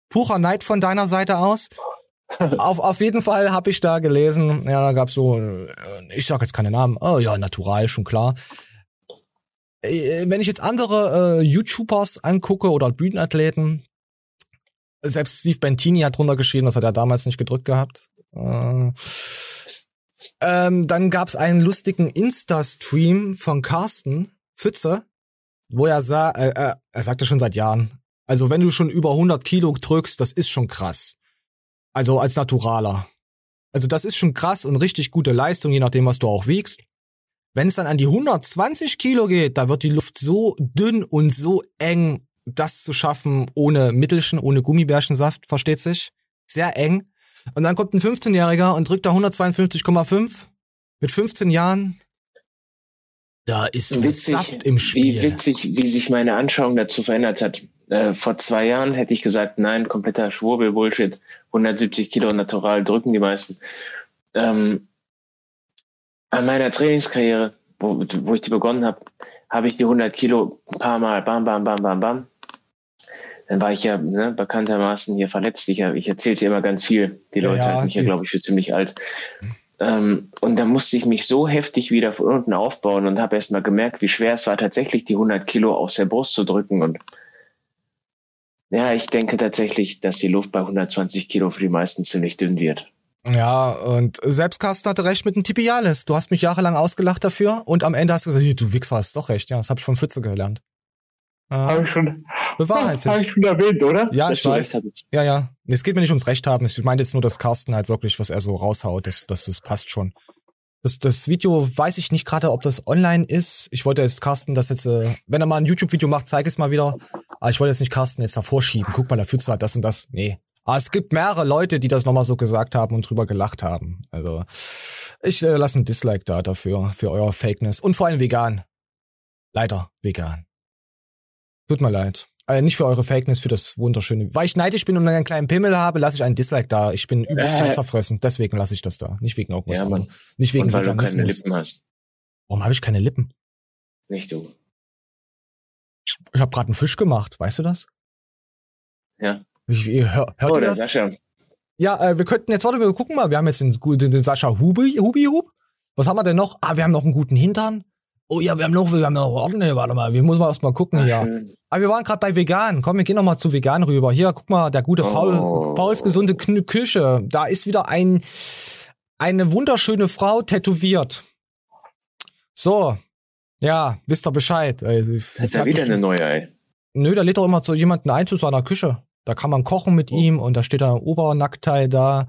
Purer Neid von deiner Seite aus. [LAUGHS] auf, auf jeden Fall habe ich da gelesen, ja, da gab's so, äh, ich sag jetzt keine Namen, oh ja, natural, schon klar. Äh, Wenn ich jetzt andere äh, YouTubers angucke oder Bühnenathleten, selbst Steve Bentini hat drunter geschrieben, das hat er damals nicht gedrückt gehabt. Äh, ähm, dann gab's einen lustigen Insta-Stream von Carsten Pfütze, wo er sah, äh, äh, er sagte schon seit Jahren, also wenn du schon über 100 Kilo drückst, das ist schon krass. Also als Naturaler. Also das ist schon krass und richtig gute Leistung, je nachdem, was du auch wiegst. Wenn es dann an die 120 Kilo geht, da wird die Luft so dünn und so eng das zu schaffen ohne Mittelchen, ohne Gummibärchensaft, versteht sich. Sehr eng. Und dann kommt ein 15-Jähriger und drückt da 152,5 mit 15 Jahren. Da ist Witzig, Saft im Spiel. Wie witzig, wie sich meine Anschauung dazu verändert hat. Äh, vor zwei Jahren hätte ich gesagt, nein, kompletter Schwurbel, Bullshit. 170 Kilo natural drücken die meisten. Ähm, an meiner Trainingskarriere, wo, wo ich die begonnen habe, habe ich die 100 Kilo ein paar Mal, bam, bam, bam, bam, bam. Dann war ich ja ne, bekanntermaßen hier verletzt. Ich, ich erzähle es ja immer ganz viel. Die Leute ja, halten mich ja, glaube ich, für ziemlich alt. Ähm, und da musste ich mich so heftig wieder von unten aufbauen und habe erst mal gemerkt, wie schwer es war, tatsächlich die 100 Kilo aus der Brust zu drücken. Und ja, ich denke tatsächlich, dass die Luft bei 120 Kilo für die meisten ziemlich dünn wird. Ja, und selbst Carsten hatte recht mit dem Tibialis. Du hast mich jahrelang ausgelacht dafür und am Ende hast du gesagt, "Hier, du Wichser, hast doch recht. Ja, das habe ich von Pfütze gelernt. Äh, ich schon, bewahrheitet [LAUGHS] sich. schon erwähnt, oder? Ja, Dass ich weiß. Ja, ja. Es geht mir nicht ums Recht haben. Ich meine jetzt nur, dass Carsten halt wirklich, was er so raushaut, das, das, das passt schon. Das, das Video weiß ich nicht gerade, ob das online ist. Ich wollte jetzt Carsten das jetzt, äh, wenn er mal ein YouTube-Video macht, zeig es mal wieder. Aber ich wollte jetzt nicht Carsten jetzt davor schieben. Guck mal, der Pfütze hat das und das. Nee. Aber es gibt mehrere Leute, die das nochmal so gesagt haben und drüber gelacht haben. Also, ich äh, lasse ein Dislike da dafür, für euer Fakeness. Und vor allem vegan. Leider vegan. Tut mir leid. Äh, nicht für eure Fakeness, für das wunderschöne. Weil ich neidisch bin und einen kleinen Pimmel habe, lasse ich einen Dislike da. Ich bin übelst Äh. zerfressen. Deswegen lasse ich das da. Nicht wegen irgendwas Ja, Mann. Nicht wegen Und weil du keine Veganismus. Lippen hast. Warum habe ich keine Lippen? Nicht du. Ich habe gerade einen Fisch gemacht. Weißt du das? Ja. Ich, ihr, hör, hört Oh, ihr das? Sascha. Ja, äh, wir könnten jetzt, warte, wir gucken mal. Wir haben jetzt den, den, den Sascha Hubi, Hubi Hub. Was haben wir denn noch? Ah, wir haben noch einen guten Hintern. Oh ja, wir haben noch, wir haben noch, warte, nee, warte mal, wir müssen mal erst mal gucken Ah, hier. schön. Aber wir waren gerade bei vegan. Komm, wir gehen noch mal zu vegan rüber. Hier, guck mal, der gute Paul, Oh. Pauls gesunde Kn Küche. Da ist wieder ein eine wunderschöne Frau tätowiert. So, ja, wisst ihr Bescheid. Das ist ja wieder eine neue, ey. Nö, da lädt doch immer so jemanden ein zu seiner Küche. Da kann man kochen mit Oh. ihm und da steht da ein Obernackteil da.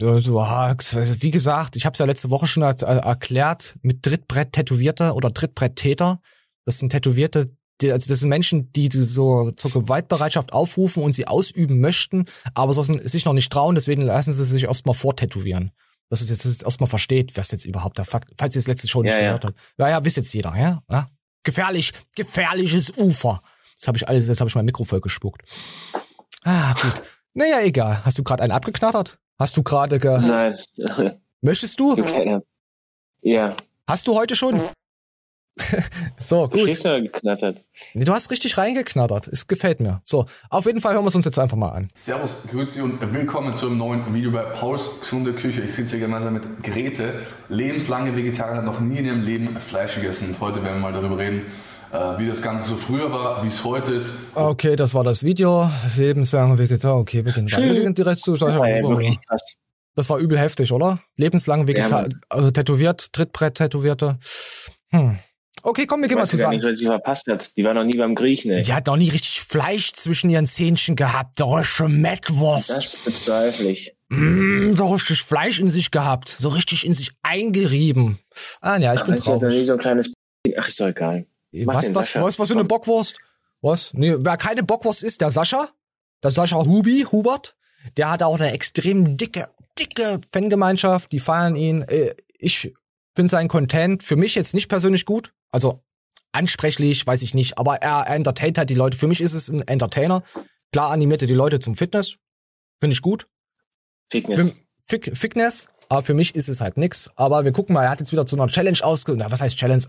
So, ah, wie gesagt, ich habe es ja letzte Woche schon er- erklärt, mit Trittbrett Tätowierte oder Trittbrett-Täter. Das sind Tätowierte, die, also das sind Menschen, die so zur Gewaltbereitschaft aufrufen und sie ausüben möchten, aber so sich noch nicht trauen, deswegen lassen sie sich erstmal vortätowieren. Dass es jetzt, erstmal versteht, was jetzt überhaupt der Fakt, falls ihr es letzte schon nicht Ja, ja. gehört habt. Ja, ja, wisst jetzt jeder, ja? ja? Gefährlich, gefährliches Ufer. Das habe ich alles, jetzt habe ich mein Mikro voll gespuckt. Ah, gut. Naja, egal. Hast du gerade einen abgeknattert? Hast du gerade ge... Nein. [LAUGHS] Möchtest du? Okay. Ja. Hast du heute schon? [LAUGHS] so, gut. Du, geknattert. Nee, du hast richtig reingeknattert. Es gefällt mir. So, auf jeden Fall hören wir es uns jetzt einfach mal an. Servus, Grüezi und willkommen zu einem neuen Video bei Pauls gesunde Küche. Ich sitze hier gemeinsam mit Grete. Lebenslange Vegetarierin, hat noch nie in ihrem Leben Fleisch gegessen. Und heute werden wir mal darüber reden, wie das Ganze so früher war, wie es heute ist. Okay, das war das Video. Lebenslange Vegetar. Okay, wir gehen weiter. Wir direkt zu Ja, ey, wirklich krass. Das war übel heftig, oder? Lebenslang Vegetar, Ja, also tätowiert, Trittbrett tätowierte. Hm. Okay, komm, wir gehen mal zusammen. nicht, was sie verpasst hat. Die war noch nie beim Griechen, ey. Sie hat noch nie richtig Fleisch zwischen ihren Zähnchen gehabt. So richtig Mettwurst. Das bezweifle ich. Mm, so richtig Fleisch in sich gehabt. So richtig in sich eingerieben. Ah, ja, ich bin Ach, sie hat noch nie traurig. so ein kleines... Ach, ist doch egal. Was, was, was, was für eine. Bockwurst? Was? Nee, wer keine Bockwurst ist, der Sascha. Der Sascha Hubi, Hubert. Der hat auch eine extrem dicke, dicke Fangemeinschaft. Die feiern ihn. Äh, Ich finde sein Content für mich jetzt nicht persönlich gut. Also ansprechlich, weiß ich nicht. Aber er, er entertaint halt die Leute. Für mich ist es ein Entertainer. Klar animiert er die Leute zum Fitness. Finde ich gut. Fitness. Fick, Fitness. Aber für mich ist es halt nix. Aber wir gucken mal, er hat jetzt wieder zu einer Challenge ausge, na, was heißt Challenge,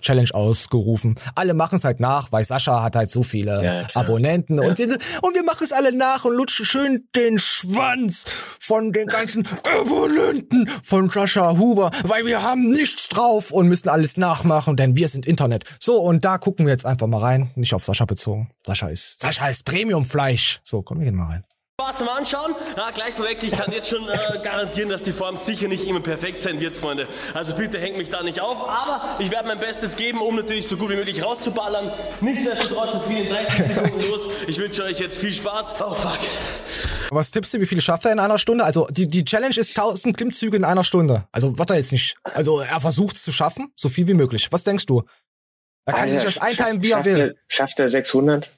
Challenge ausgerufen. Alle machen es halt nach, weil Sascha hat halt so viele Ja. Abonnenten Ja. und wir, und wir machen es alle nach und lutschen schön den Schwanz von den ganzen Abonnenten von Sascha Huber, weil wir haben nichts drauf und müssen alles nachmachen, denn wir sind Internet. So, und da gucken wir jetzt einfach mal rein. Nicht auf Sascha bezogen. Sascha ist, Sascha ist Premiumfleisch. So, komm, wir gehen mal rein. Spaß zum Anschauen. Ja, gleich vorweg, ich kann jetzt schon äh, garantieren, dass die Form sicher nicht immer perfekt sein wird, Freunde. Also bitte hängt mich da nicht auf. Aber ich werde mein Bestes geben, um natürlich so gut wie möglich rauszuballern. Nichtsdestotrotz, es geht in 30 Sekunden los. Ich wünsche euch jetzt viel Spaß. Oh fuck. Was tippst du, wie viele schafft er in einer Stunde? Also die, die Challenge ist 1000 Klimmzüge in einer Stunde. Also wird er jetzt nicht. Also er versucht es zu schaffen, so viel wie möglich. Was denkst du? Er kann sich das einteilen, wie er will. Er, schafft er 600?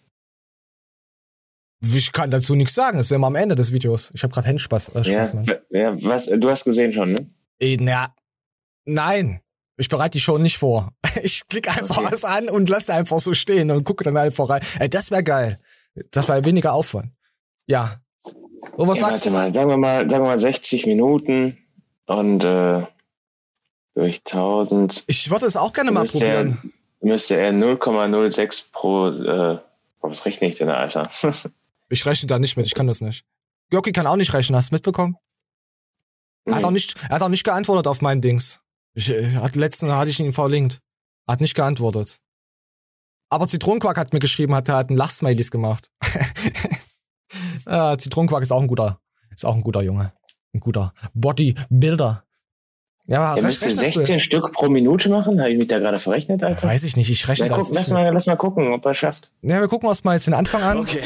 Ich kann dazu nichts sagen, das ist ja immer am Ende des Videos. Ich habe gerade Handspaß. Äh, Ja, Spaß, Mann. ja, was, du hast gesehen schon, ne? Äh, na, nein. Ich bereite die schon nicht vor. [LAUGHS] Ich klicke einfach Okay. alles an und lasse einfach so stehen und gucke dann einfach rein. Ey, das wäre geil. Das wäre weniger Aufwand. Ja. So, was ja, sagst warte du? mal, sagen wir mal, sagen wir mal 60 Minuten und äh, durch 1000 Ich würde es auch gerne mal müsste er, probieren. müsste er 0,06 pro, äh, was rechne ich denn, Alter? [LAUGHS] Ich rechne da nicht mit, ich kann das nicht. Jockey kann auch nicht rechnen, hast du mitbekommen? Er hat auch nicht, er hat auch nicht geantwortet auf mein Dings. Ich, äh, hat letzten hatte ich ihn verlinkt. Er hat nicht geantwortet. Aber Zitronenquark hat mir geschrieben, hat er hat ein Lachsmilies gemacht. äh, [LAUGHS] Zitronenquark ist auch ein guter, ist auch ein guter Junge. Ein guter Bodybuilder. Ja, Er recht- müsste rechnest du? 16 Stück pro Minute machen? Habe ich mich da gerade verrechnet, Alter? Weiß ich nicht, ich rechne da guck, jetzt lass, mal, mit. lass mal gucken, ob er schafft. Ja, wir gucken uns mal jetzt den Anfang an. Okay,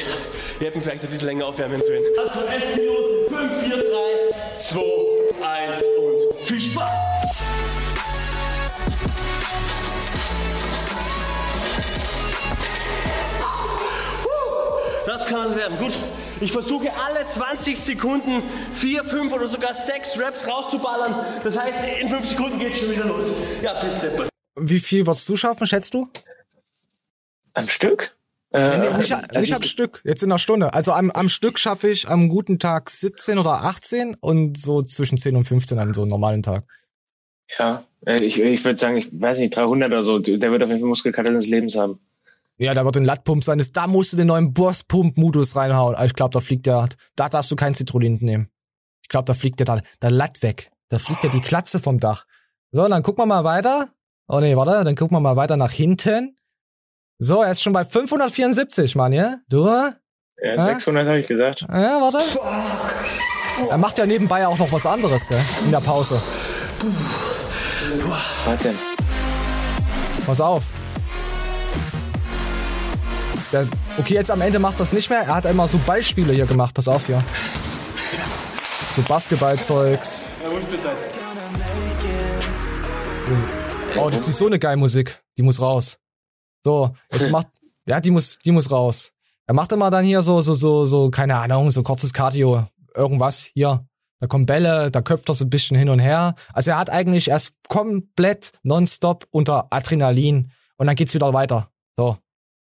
wir hätten vielleicht ein bisschen länger aufwärmen sollen. Also 11 Minuten, 5, 4, 3, 2, 1 und viel Spaß! Das kann es werden. Gut, ich versuche alle 20 Sekunden 4, 5 oder sogar 6 Raps rauszuballern. Das heißt, in 5 Sekunden geht's schon wieder los. Ja, bis Deppe. Wie viel würdest du schaffen, schätzt du? Am Stück? Äh, Nee, nicht, also nicht am ich- Stück, jetzt in einer Stunde. Also am, am Stück schaffe ich am guten Tag 17 oder 18 und so zwischen 10 und 15 an so einem normalen Tag. Ja, äh, ich, ich würde sagen, ich weiß nicht, 300 oder so. Der wird auf jeden Fall Muskelkater des Lebens haben. Ja, da wird ein Lattpump sein. Da musst du den neuen Boss-Pump-Modus reinhauen. Also Ich glaube, da fliegt der, da darfst du kein Citrullin nehmen. Ich glaube, da fliegt der, da, der Latt weg. Da fliegt ja die Klatze vom Dach. So, dann gucken wir mal weiter. Oh nee, warte, dann gucken wir mal weiter nach hinten. So, er ist schon bei 574, Mann, ja? Du? Ja, Hä? 600 habe ich gesagt. Ja, warte. Er macht ja nebenbei auch noch was anderes, ne? In der Pause. Was denn? Pass auf. Der, okay, jetzt am Ende macht das nicht mehr. Er hat einmal so Beispiele hier gemacht. Pass auf hier. So Basketballzeugs. Oh, das ist so eine geile Musik. Die muss raus. So, jetzt [LAUGHS] macht, ja, die muss, die muss raus. Er macht immer dann hier so, so, so, so, keine Ahnung, so kurzes Cardio. Irgendwas hier. Da kommen Bälle, da köpft er so ein bisschen hin und her. Also er hat eigentlich erst komplett nonstop unter Adrenalin und dann geht's wieder weiter. So.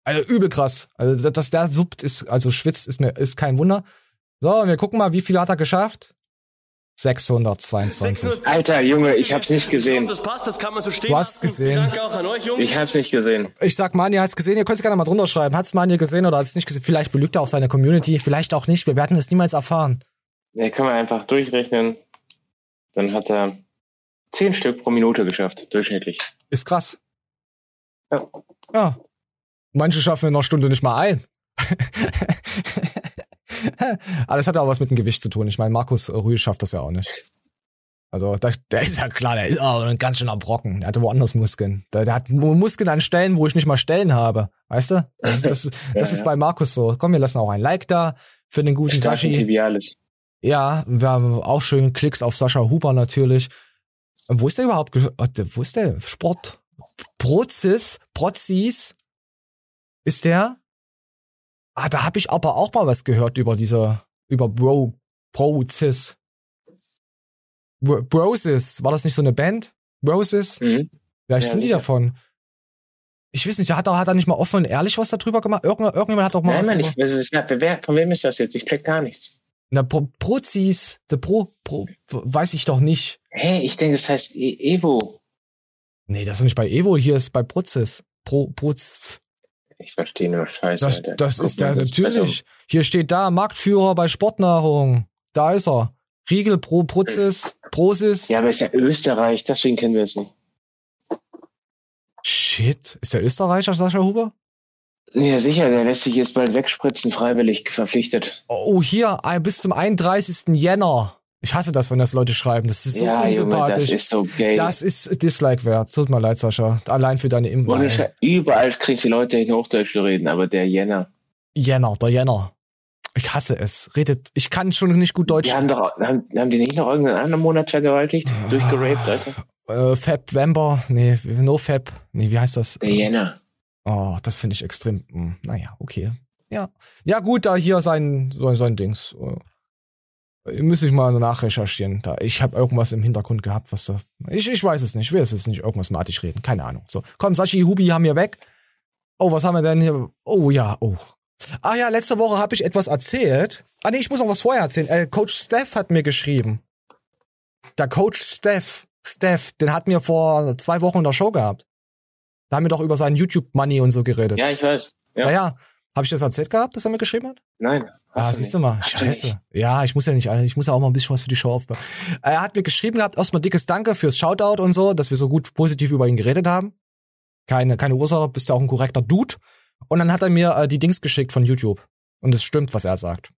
Also übel krass. Also, dass der suppt ist, also schwitzt, ist mir, ist kein Wunder. So, wir gucken mal, wie viel hat er geschafft? 622. Alter, Junge, ich hab's nicht gesehen. Das passt, das kann man so stehen Du hast gesehen. Danke auch an euch, Jungs. Ich hab's nicht gesehen. Ich sag, Mani hat's gesehen. Ihr könnt es gerne mal drunter schreiben. Hat's Mani gesehen oder hat's nicht gesehen? Vielleicht belügt er auch seine Community, vielleicht auch nicht. Wir werden es niemals erfahren. Ja, kann man einfach durchrechnen. Dann hat er 10 Stück pro Minute geschafft, durchschnittlich. Ist krass. Ja. Ja. Manche schaffen in einer Stunde nicht mal ein. [LAUGHS] Aber das hat ja auch was mit dem Gewicht zu tun. Ich meine, Markus Rühl schafft das ja auch nicht. Also, der, der ist ja klar, der ist auch ein ganz schöner Brocken. Der hat woanders Muskeln. Der, der hat Muskeln an Stellen, wo ich nicht mal Stellen habe. Weißt du? Das, ist- das, ist- [LAUGHS] das Ja, ist bei Markus so. Komm, wir lassen auch ein Like da für den guten Sashi. Tibialis. Ja, wir haben auch schön Klicks auf Sascha Huber natürlich. Wo ist der überhaupt? Wo ist der? Sport? Prozis? Prozis? Ist der? Ah, da habe ich aber auch mal was gehört über diese, über Bro, Prozis. Bro- Brosis, war das nicht so eine Band? Brosis? Mhm. Vielleicht Ja, sind die sicher. davon. Ich weiß nicht, hat er, hat er nicht mal offen und ehrlich was darüber gemacht? Irgendjemand, irgendjemand hat doch mal Nein, was über- ich, also, das ist- wer, von wem ist das jetzt? Ich check gar nichts. Na, Pro, Prozis, der Pro, Pro, weiß ich doch nicht. Hä, ich denke, das heißt E- Evo. Nee, das ist nicht bei Evo, hier ist bei Prozis. Pro, Proz, Ich verstehe nur Scheiße, das, Alter. das Guck ist ist natürlich. Hier steht da, Marktführer bei Sportnahrung. Da ist er. Riegel Pro, Prozis, Prosis. Ja, aber ist ja Österreich, deswegen kennen wir es nicht. Shit, ist der Österreicher Sascha Huber? Ja, sicher, der lässt sich jetzt bald wegspritzen, freiwillig verpflichtet. Oh, hier, bis zum 31. Jänner. Ich hasse das, wenn das Leute schreiben. Das ist so ja, Junge, das unsympathisch. ist so gay. Das ist Dislike wert. Tut mir leid, Sascha. Allein für deine Impfung. Überall kriegst du die Leute in Hochdeutsch reden, aber der Jänner. Jänner, der Jänner. Ich hasse es. Redet, ich kann schon nicht gut Deutsch. Die haben doch, haben, haben die nicht noch irgendeinen anderen Monat vergewaltigt? Durchgeraped, Alter? Äh, Fab Vember, nee, No Fab, nee, wie heißt das? Der Jänner. Oh, das finde ich extrem, hm, naja, okay. Ja. Ja, gut, da hier sein, so, sein Dings. Müsste ich mal nachrecherchieren. Da, ich habe irgendwas im Hintergrund gehabt, was da. Ich, ich weiß es nicht. Ich will jetzt nicht irgendwas matig reden. Keine Ahnung. So, komm, Sashi, Hubi haben wir weg. Oh, was haben wir denn hier? Oh ja, oh. Ah ja, letzte Woche habe ich etwas erzählt. Ah nee, ich muss noch was vorher erzählen. Äh, Coach Steph hat mir geschrieben. Der Coach Steph, Steph, den hat mir vor zwei Wochen in der Show gehabt. Da haben wir doch über seinen YouTube-Money und so geredet. Ja, ich weiß. Ja. Naja, habe ich das erzählt gehabt, dass er mir geschrieben hat? Nein. Ah, du siehst du mal. Scheiße. Ja, ich muss ja nicht, ich muss ja auch mal ein bisschen was für die Show aufbauen. Er hat mir geschrieben gehabt, erstmal dickes Danke fürs Shoutout und so, dass wir so gut positiv über ihn geredet haben. Keine, keine Ursache, bist ja auch ein korrekter Dude. Und dann hat er mir äh, die Dings geschickt von YouTube. Und es stimmt, was er sagt.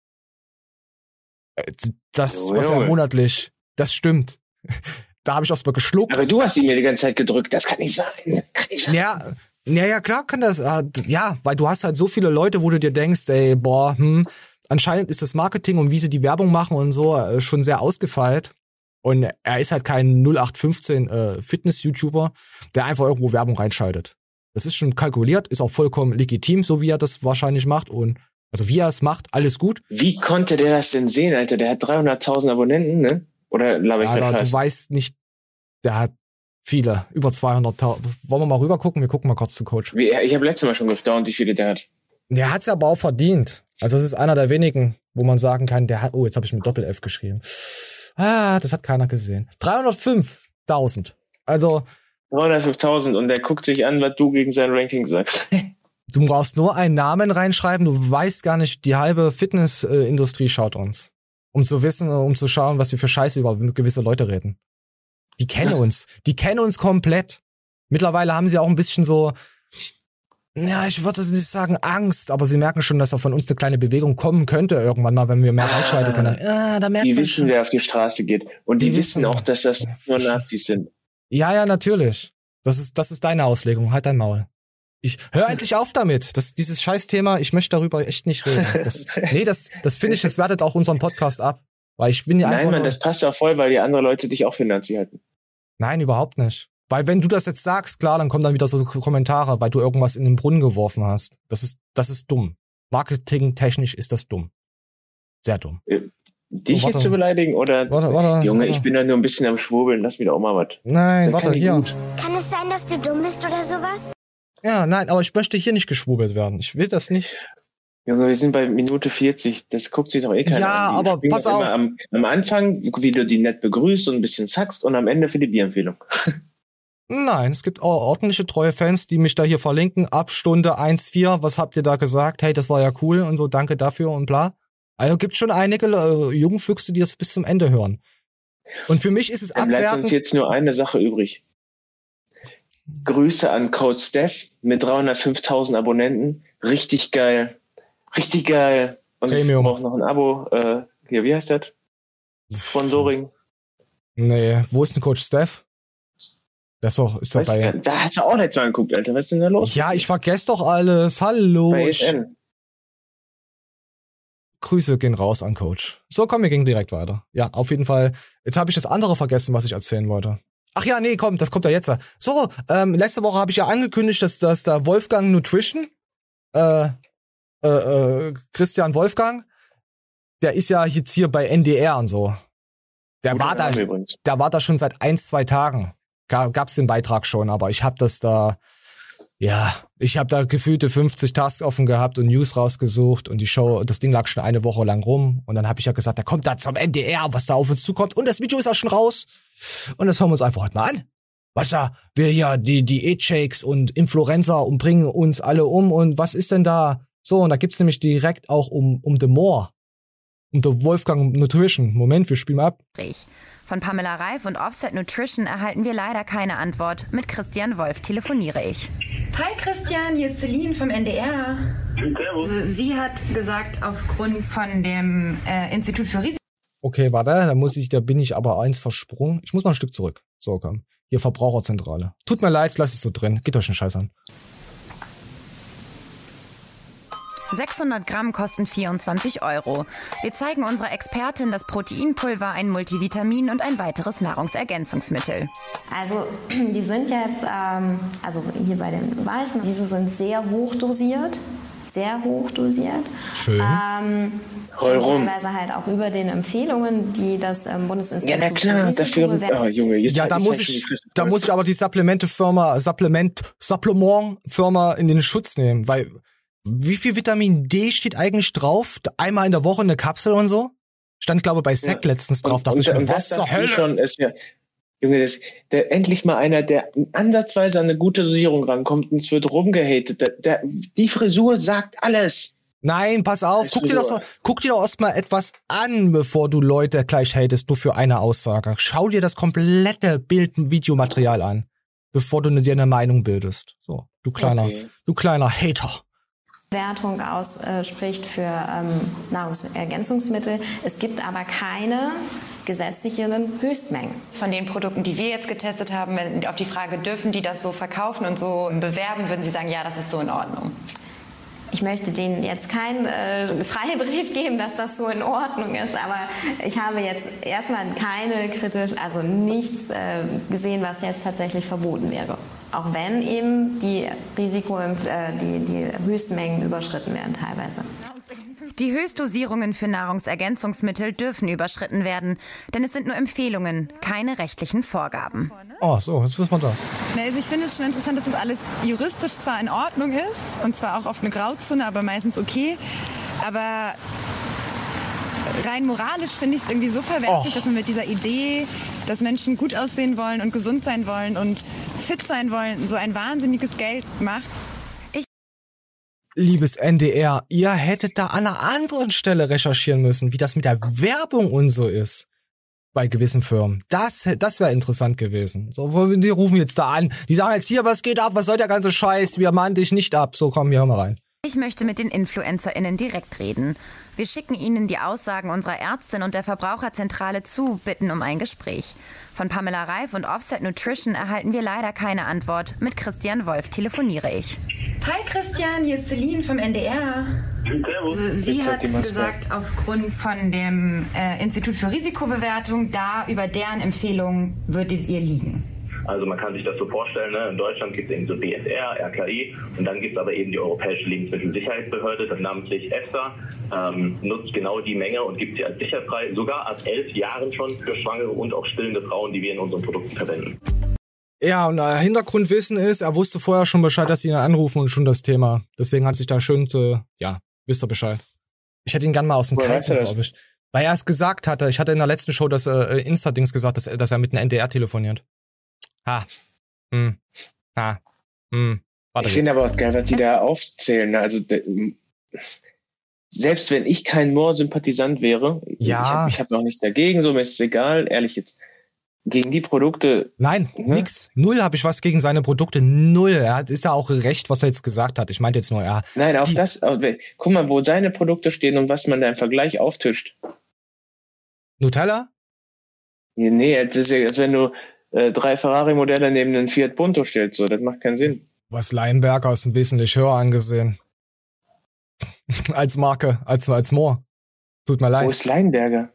Äh, Das, was er monatlich, das stimmt. [LAUGHS] da habe ich erstmal geschluckt. Aber du hast ihn mir die ganze Zeit gedrückt. Das kann nicht sein. Kann nicht sein. Ja, ja, ja, klar kann das. äh, Ja, weil du hast halt so viele Leute, wo du dir denkst, ey, boah, hm, anscheinend ist das Marketing und wie sie die Werbung machen und so äh, schon sehr ausgefeilt. Und er ist halt kein 0815 äh, Fitness-YouTuber, der einfach irgendwo Werbung reinschaltet. Das ist schon kalkuliert, ist auch vollkommen legitim, so wie er das wahrscheinlich macht. Und also wie er es macht, alles gut. Wie konnte der das denn sehen, Alter? Der hat 300.000 Abonnenten, ne? Oder laber ich Aber grad du weißt nicht, der hat viele, über 200.000. Wollen wir mal rüber gucken? Wir gucken mal kurz zu Coach. Ich habe letztes Mal schon gestaunt, wie viele der hat. Der hat's aber auch verdient. Also es ist einer der wenigen, wo man sagen kann, der hat, oh, jetzt habe ich mit Doppel-F geschrieben. Ah, das hat keiner gesehen. 305.000. Also 305.000 und der guckt sich an, was du gegen sein Ranking sagst. [LAUGHS] du brauchst nur einen Namen reinschreiben, du weißt gar nicht, die halbe Fitnessindustrie schaut uns. Um zu wissen, um zu schauen, was wir für Scheiße über gewisse Leute reden. Die kennen uns. Die kennen uns komplett. Mittlerweile haben sie auch ein bisschen so, ja, ich würde es nicht sagen Angst, aber sie merken schon, dass auch von uns eine kleine Bewegung kommen könnte irgendwann mal, wenn wir mehr Reichweite können. Ah, da merkt Die man wissen, schon. wer auf die Straße geht. Und die, Die wissen wissen. auch, dass das nicht nur Nazis sind. Ja, ja, natürlich. Das ist, das ist deine Auslegung. Halt dein Maul. Ich hör endlich auf damit. Das, dieses Scheißthema, ich möchte darüber echt nicht reden. Das, [LAUGHS] nee, das, das finde ich, das wertet auch unseren Podcast ab. Weil ich bin ja einfach. Nein, Mann, das passt auch voll, weil die andere Leute dich auch für Nazi halten. Nein, überhaupt nicht. Weil wenn du das jetzt sagst, klar, dann kommen dann wieder so Kommentare, weil du irgendwas in den Brunnen geworfen hast. Das ist, das ist dumm. Marketingtechnisch ist das dumm. Sehr dumm. Dich Oh, jetzt zu beleidigen oder? Warte, warte, Junge, warte. ich bin da nur ein bisschen am Schwurbeln. Lass mir doch auch mal was. Nein, Das warte, hier. gut. Kann es sein, dass du dumm bist oder sowas? Ja, nein, aber ich möchte hier nicht geschwurbelt werden. Ich will das nicht. Junge, wir sind bei Minute 40. Das guckt sich doch eh keiner Ja, an. Die aber pass auf. Am, am Anfang, wie du die nett begrüßt und ein bisschen zackst und am Ende für die Bierempfehlung. [LAUGHS] Nein, es gibt auch ordentliche treue Fans, die mich da hier verlinken. Ab Stunde 1,4, was habt ihr da gesagt? Hey, das war ja cool und so, danke dafür und bla. Also gibt schon einige äh, Jungfüchse, die das bis zum Ende hören. Und für mich ist es Dann bleibt uns abwertend. jetzt nur eine Sache übrig. Grüße an Code Steph mit 305.000 Abonnenten. Richtig geil. Richtig geil. Und Premium. ich brauche noch ein Abo. Äh, hier, wie heißt das? Sponsoring. Nee, wo ist denn Coach Steph? Das ist doch, ist doch bei. da hast du auch letztes Mal geguckt, Alter. Was ist denn da los? Ja, ich vergesse doch alles. Hallo. Bei Ich, ESN. Grüße gehen raus an Coach. So, komm, wir gehen direkt weiter. Ja, auf jeden Fall. Jetzt habe ich das andere vergessen, was ich erzählen wollte. Ach ja, nee, komm, das kommt ja jetzt. So, ähm, letzte Woche habe ich ja angekündigt, dass, dass da Wolfgang Nutrition, äh, äh, äh, Christian Wolfgang, der ist ja jetzt hier bei NDR und so. Der Guter war da, übrigens. der war da schon seit ein, zwei Tagen. Ga, gab's den Beitrag schon, aber ich habe das da, ja, ich habe da gefühlte 50 Tasks offen gehabt und News rausgesucht und die Show, das Ding lag schon eine Woche lang rum und dann habe ich ja gesagt, da kommt da zum NDR, was da auf uns zukommt und das Video ist auch schon raus und das hören wir uns einfach heute mal an. Was da, wir hier, die, die E-Shakes und Influencer und bringen uns alle um und was ist denn da? So, und da gibt's nämlich direkt auch um, um The More. Um The Wolfgang Nutrition. Moment, wir spielen mal ab. Von Pamela Reif und Offset Nutrition erhalten wir leider keine Antwort. Mit Christian Wolf telefoniere ich. Hi Christian, hier ist Celine vom NDR. Also, Sie hat gesagt, aufgrund von dem äh, Institut für Risiko. Okay, warte, da muss ich, da bin ich aber eins versprungen. Ich muss mal ein Stück zurück. So, komm. Hier Verbraucherzentrale. Tut mir leid, lass es so drin. Geht euch einen Scheiß an. 600 Gramm kosten 24 Euro. Wir zeigen unserer Expertin das Proteinpulver, ein Multivitamin und ein weiteres Nahrungsergänzungsmittel. Also [CLEARS THROAT] die sind jetzt, ähm, also hier bei den Weißen, diese sind sehr hoch dosiert. sehr hoch dosiert. Schön. Ähm, Heul rum. Teilweise halt auch über den Empfehlungen, die das ähm, Bundesinstitut Ja, na klar, für dafür. Oh, Junge, jetzt ja, da ich muss halt ich, da muss ich aber die Supplementefirma, Supplement, Supplementfirma in den Schutz nehmen, weil wie viel Vitamin D steht eigentlich drauf? Einmal in der Woche eine Kapsel und so? Stand, glaube bei Sec Ja. letztens drauf, Und- dachte ich und- mir, und was das zur Hölle? Schon, ist ja, Junge, das, der, endlich mal einer, der ansatzweise an eine gute Dosierung rankommt und es wird rumgehatet. Der, der, die Frisur sagt alles. Nein, pass auf, guck dir, das, doch- guck dir doch erstmal etwas an, bevor du Leute gleich hatest, nur für eine Aussage. Schau dir das komplette Bild- und Videomaterial an, bevor du dir eine Meinung bildest. So, du kleiner, Okay. du kleiner Hater. Wertung ausspricht für ähm, Nahrungsergänzungsmittel. Es gibt aber keine gesetzlichen Höchstmengen. Von den Produkten, die wir jetzt getestet haben, auf die Frage, dürfen die das so verkaufen und so bewerben, würden Sie sagen, ja, das ist so in Ordnung. Ich möchte denen jetzt keinen äh, Freibrief [LAUGHS] geben, dass das so in Ordnung ist, aber ich habe jetzt erstmal keine kritisch, also nichts äh, gesehen, was jetzt tatsächlich verboten wäre. Auch wenn eben die Risiko, äh, die, die Höchstmengen überschritten werden teilweise. Die Höchstdosierungen für Nahrungsergänzungsmittel dürfen überschritten werden, denn es sind nur Empfehlungen, keine rechtlichen Vorgaben. Oh, so, jetzt wissen wir das. Also ich finde es schon interessant, dass das alles juristisch zwar in Ordnung ist und zwar auch auf eine Grauzone, aber meistens okay. Aber rein moralisch finde ich es irgendwie so verwerflich, Och. dass man mit dieser Idee, dass Menschen gut aussehen wollen und gesund sein wollen und fit sein wollen, so ein wahnsinniges Geld macht. Liebes NDR, ihr hättet da an einer anderen Stelle recherchieren müssen, wie das mit der Werbung und so ist. Bei gewissen Firmen. Das, das wäre interessant gewesen. So, die rufen jetzt da an. Die sagen jetzt hier, was geht ab? Was soll der ganze Scheiß? Wir mahnen dich nicht ab. So, komm, wir hör mal rein. Ich möchte mit den InfluencerInnen direkt reden. Wir schicken Ihnen die Aussagen unserer Ärztin und der Verbraucherzentrale zu, bitten um ein Gespräch. Von Pamela Reif und Offset Nutrition erhalten wir leider keine Antwort. Mit Christian Wolf telefoniere ich. Hi Christian, hier ist Celine vom NDR. Sie Jetzt hat gesagt, aufgrund von dem äh, Institut für Risikobewertung, da über deren Empfehlungen würdet ihr liegen. Also man kann sich das so vorstellen, ne? in Deutschland gibt es eben so BSR, RKI und dann gibt es aber eben die Europäische Lebensmittelsicherheitsbehörde, das namentlich EFSA, ähm, nutzt genau die Menge und gibt sie als sicherfrei, sogar ab elf Jahren schon für schwangere und auch stillende Frauen, die wir in unseren Produkten verwenden. Ja, und äh, Hintergrundwissen ist, er wusste vorher schon Bescheid, dass sie ihn anrufen und schon das Thema. Deswegen hat sich da schön, äh, ja, wisst ihr Bescheid. Ich hätte ihn gern mal aus dem Kalten weißt du erwischt. Weil er es gesagt hatte. Ich hatte in der letzten Show das äh, Insta-Dings gesagt, dass, er- dass er mit einem NDR telefoniert. Ha. Hm. Ha. Hm. Warte Ich finde aber auch geil, was die da aufzählen. ne? Also selbst wenn ich kein Moore-Sympathisant wäre, Ja. ich habe hab auch nichts dagegen, so mir ist es egal, ehrlich jetzt. Gegen die Produkte, Nein, nix. Null habe ich was gegen seine Produkte. Null. Er hat, ist ja auch recht, was er jetzt gesagt hat. Ich meinte jetzt nur, er. nein, auch Die- das, auch, guck mal, wo seine Produkte stehen und was man da im Vergleich auftischt. Nutella? Nee, Nee, das ist ja, wenn du äh, drei Ferrari-Modelle neben einen Fiat Punto stellst, so, das macht keinen Sinn. Was Leinberger ist wesentlich höher angesehen. [LAUGHS] als Marke, als, als Moore. Tut mir Wo leid. ist Leinberger?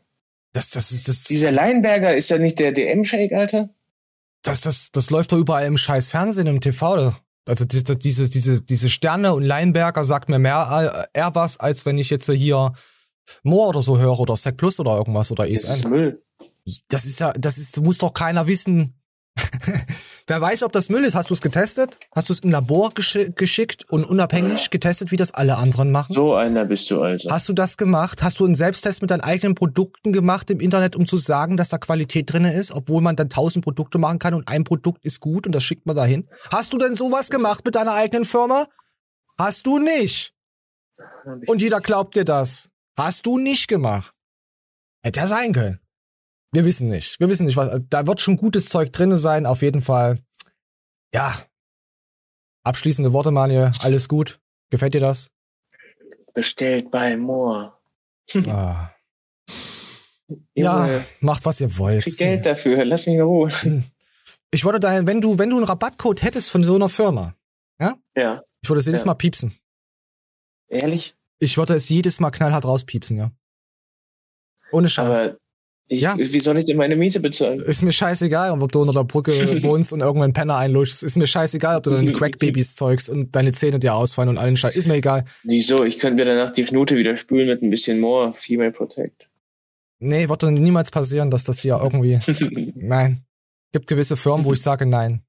Das, das ist, das, Dieser Leinberger, ist ja nicht der DM-Shake, Alter? das, das, das läuft doch überall im scheiß Fernsehen, im TV. Also die- die- diese, diese, diese Sterne und Leinberger sagt mir mehr äh, eher was, als wenn ich jetzt hier Moore oder so höre oder Sec Plus oder irgendwas oder Das ist ESN. Müll. Das ist ja, das ist, muss doch keiner wissen. [LAUGHS] Wer weiß, ob das Müll ist. Hast du es getestet? Hast du es im Labor gesch geschickt und unabhängig getestet, wie das alle anderen machen? So einer bist du also. Hast du das gemacht? Hast du einen Selbsttest mit deinen eigenen Produkten gemacht im Internet, um zu sagen, dass da Qualität drinne ist, obwohl man dann tausend Produkte machen kann und ein Produkt ist gut und das schickt man dahin? Hast du denn sowas gemacht mit deiner eigenen Firma? Hast du nicht. Und jeder glaubt dir das. Hast du nicht gemacht. Hätte ja sein können. Wir wissen nicht. Wir wissen nicht, was. Da wird schon gutes Zeug drinne sein, auf jeden Fall. Ja. Abschließende Worte, Manuel. Alles gut. Gefällt dir das? Bestellt bei Moore. Ah. Ja, macht was ihr wollt. Krieg Geld dafür, lass mich in Ruhe. [LAUGHS] Ich würde da, wenn du, wenn du einen Rabattcode hättest von so einer Firma, ja? Ja. Ich würde es jedes Ja. Mal piepsen. Ehrlich? Ich würde es jedes Mal knallhart rauspiepsen, ja. Ohne Scheiß. Aber Ich, Ja. Wie soll ich denn meine Miete bezahlen? Ist mir scheißegal, ob du unter der Brücke [LAUGHS] wohnst und irgendwann einen Penner einluschst. Ist mir scheißegal, ob du deine [LAUGHS] Crackbabys zeugst und deine Zähne dir ausfallen und allen Scheiß. Ist mir egal. Wieso? Ich könnte mir danach die Schnute wieder spülen mit ein bisschen more Female Protect. Nee, wird doch niemals passieren, dass das hier irgendwie. [LAUGHS] nein. Gibt gewisse Firmen, wo ich sage nein.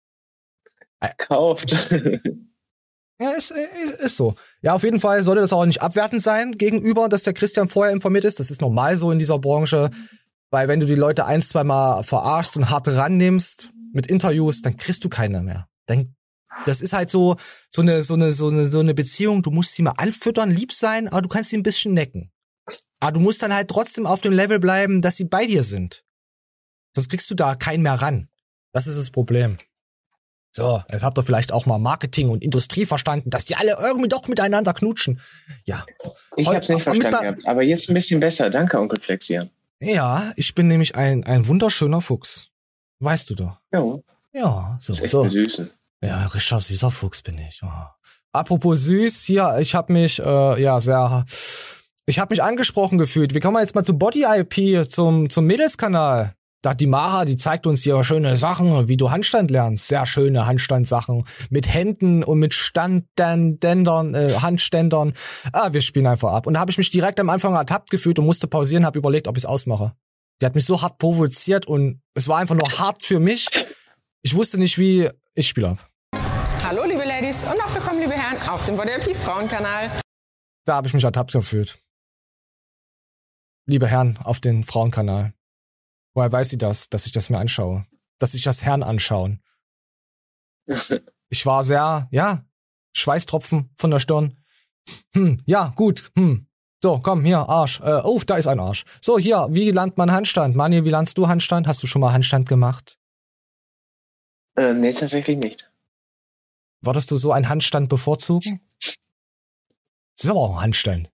Kauft. Ja, ist, ist, ist so. Ja, auf jeden Fall sollte das auch nicht abwertend sein gegenüber, dass der Christian vorher informiert ist. Das ist normal so in dieser Branche. Weil wenn du die Leute ein, zwei Mal verarschst und hart rannimmst mit Interviews, dann kriegst du keine mehr. Dann, das ist halt so, so eine, so eine, so eine, so eine Beziehung. Du musst sie mal anfüttern, lieb sein, aber du kannst sie ein bisschen necken. Aber du musst dann halt trotzdem auf dem Level bleiben, dass sie bei dir sind. Sonst kriegst du da keinen mehr ran. Das ist das Problem. So, jetzt habt ihr vielleicht auch mal Marketing und Industrie verstanden, dass die alle irgendwie doch miteinander knutschen. Ja. Ich hab's nicht verstanden gehabt, aber jetzt ein bisschen besser. Danke, Onkel Flexian. Ja, ich bin nämlich ein, ein wunderschöner Fuchs. Weißt du doch. Ja. Ja, so. Das ist echt so. ein Süßen. Ja, richtiger süßer Fuchs bin ich. Ja. Apropos süß, hier, ich habe mich, äh, ja, sehr, ich habe mich angesprochen gefühlt. Wir kommen jetzt mal zu Body IP, zum, zum Mädelskanal. Da hat die Mara, die zeigt uns hier schöne Sachen, wie du Handstand lernst. Sehr schöne Handstandsachen. Mit Händen und mit Standändern, äh, Handständern. Ah, wir spielen einfach ab. Und da habe ich mich direkt am Anfang ertappt gefühlt und musste pausieren, habe überlegt, ob ich es ausmache. Die hat mich so hart provoziert und es war einfach nur hart für mich. Ich wusste nicht, wie ich spiele ab. Hallo liebe Ladies und auch willkommen liebe Herren auf dem Body IP Frauenkanal. Da habe ich mich ertappt gefühlt. Liebe Herren auf den Frauenkanal. Woher weiß sie das, dass ich das mir anschaue? Dass sich das Herren anschauen. [LAUGHS] Ich war sehr, ja, Schweißtropfen von der Stirn. Hm, ja, gut, hm. So, komm, hier, Arsch. Äh, oh, da ist ein Arsch. So, hier, wie lernt man Handstand? Mani, wie lernst du Handstand? Hast du schon mal Handstand gemacht? Äh, nee, tatsächlich nicht. Würdest du so einen Handstand bevorzugen? [LAUGHS] Das ist aber auch ein Handstand.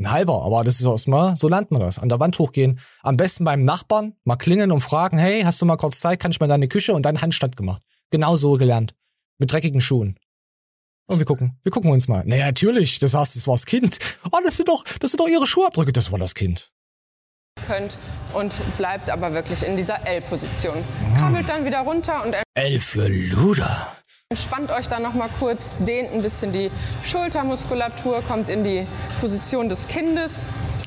Ein halber, aber das ist erstmal, so lernt man das. An der Wand hochgehen. Am besten beim Nachbarn mal klingeln und fragen, hey, hast du mal kurz Zeit, kann ich mal in deine Küche und dann Handstand gemacht. Genau so gelernt. Mit dreckigen Schuhen. Und wir gucken, wir gucken uns mal. Naja, natürlich, das heißt, das war das Kind. Oh, das sind doch, das sind doch ihre Schuhabdrücke, das war das Kind. Könnt und bleibt aber wirklich in dieser L-Position. Krabbelt dann wieder runter und L für Luder. Entspannt euch dann noch mal kurz, dehnt ein bisschen die Schultermuskulatur, kommt in die Position des Kindes